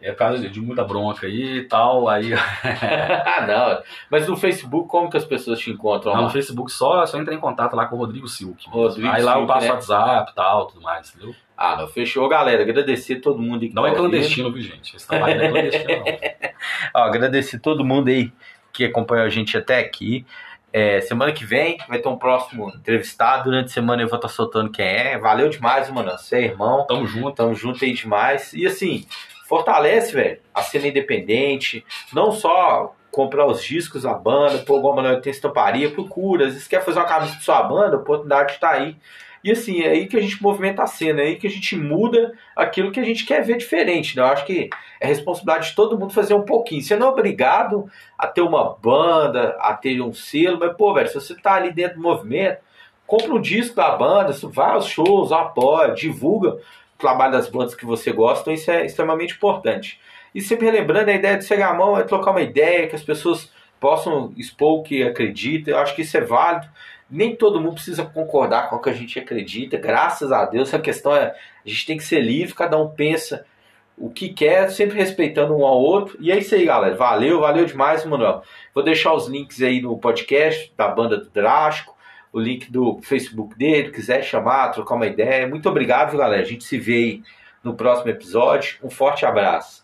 É por causa de, muita bronca aí e tal. Aí ah, não. Mas no Facebook, como que as pessoas te encontram lá lá? no Facebook só, só entra em contato lá com o Rodrigo Silk. Rodrigo aí lá eu Silk, passo né? WhatsApp e tal, tudo mais, entendeu? Ah, não. Fechou, galera. Agradecer todo mundo aí que Não tá é clandestino, viu, gente? Esse trabalho não é clandestino, não. Ó, agradecer todo mundo aí que acompanhou a gente até aqui. É, semana que vem vai ter um próximo entrevistado. Durante a semana eu vou estar soltando quem é. Valeu demais, mano. Você é irmão. Tamo junto. Tamo junto aí demais. E assim, fortalece, velho, a cena independente. Não só comprar os discos da banda, pô, igual Manuel tem estamparia, procura. Às vezes quer fazer uma camisa de sua banda, a oportunidade tá aí. E assim, é aí que a gente movimenta a cena, é aí que a gente muda aquilo que a gente quer ver diferente, né? Eu acho que é responsabilidade de todo mundo fazer um pouquinho. Você não é obrigado a ter uma banda, a ter um selo, mas, pô, velho, se você tá ali dentro do movimento, compra um disco da banda, vai aos shows, apoia, divulga trabalho das bandas que você gosta, isso é extremamente importante. E sempre relembrando, a ideia de chegar a mão é trocar uma ideia, que as pessoas possam expor o que acreditam, eu acho que isso é válido. Nem todo mundo precisa concordar com o que a gente acredita, graças a Deus. A questão é, a gente tem que ser livre, cada um pensa o que quer, sempre respeitando um ao outro. E é isso aí, galera. Valeu, valeu demais, Manuel. Vou deixar os links aí no podcast da banda do Drástico, o link do Facebook dele, quiser chamar, trocar uma ideia. Muito obrigado, galera. A gente se vê aí no próximo episódio. Um forte abraço.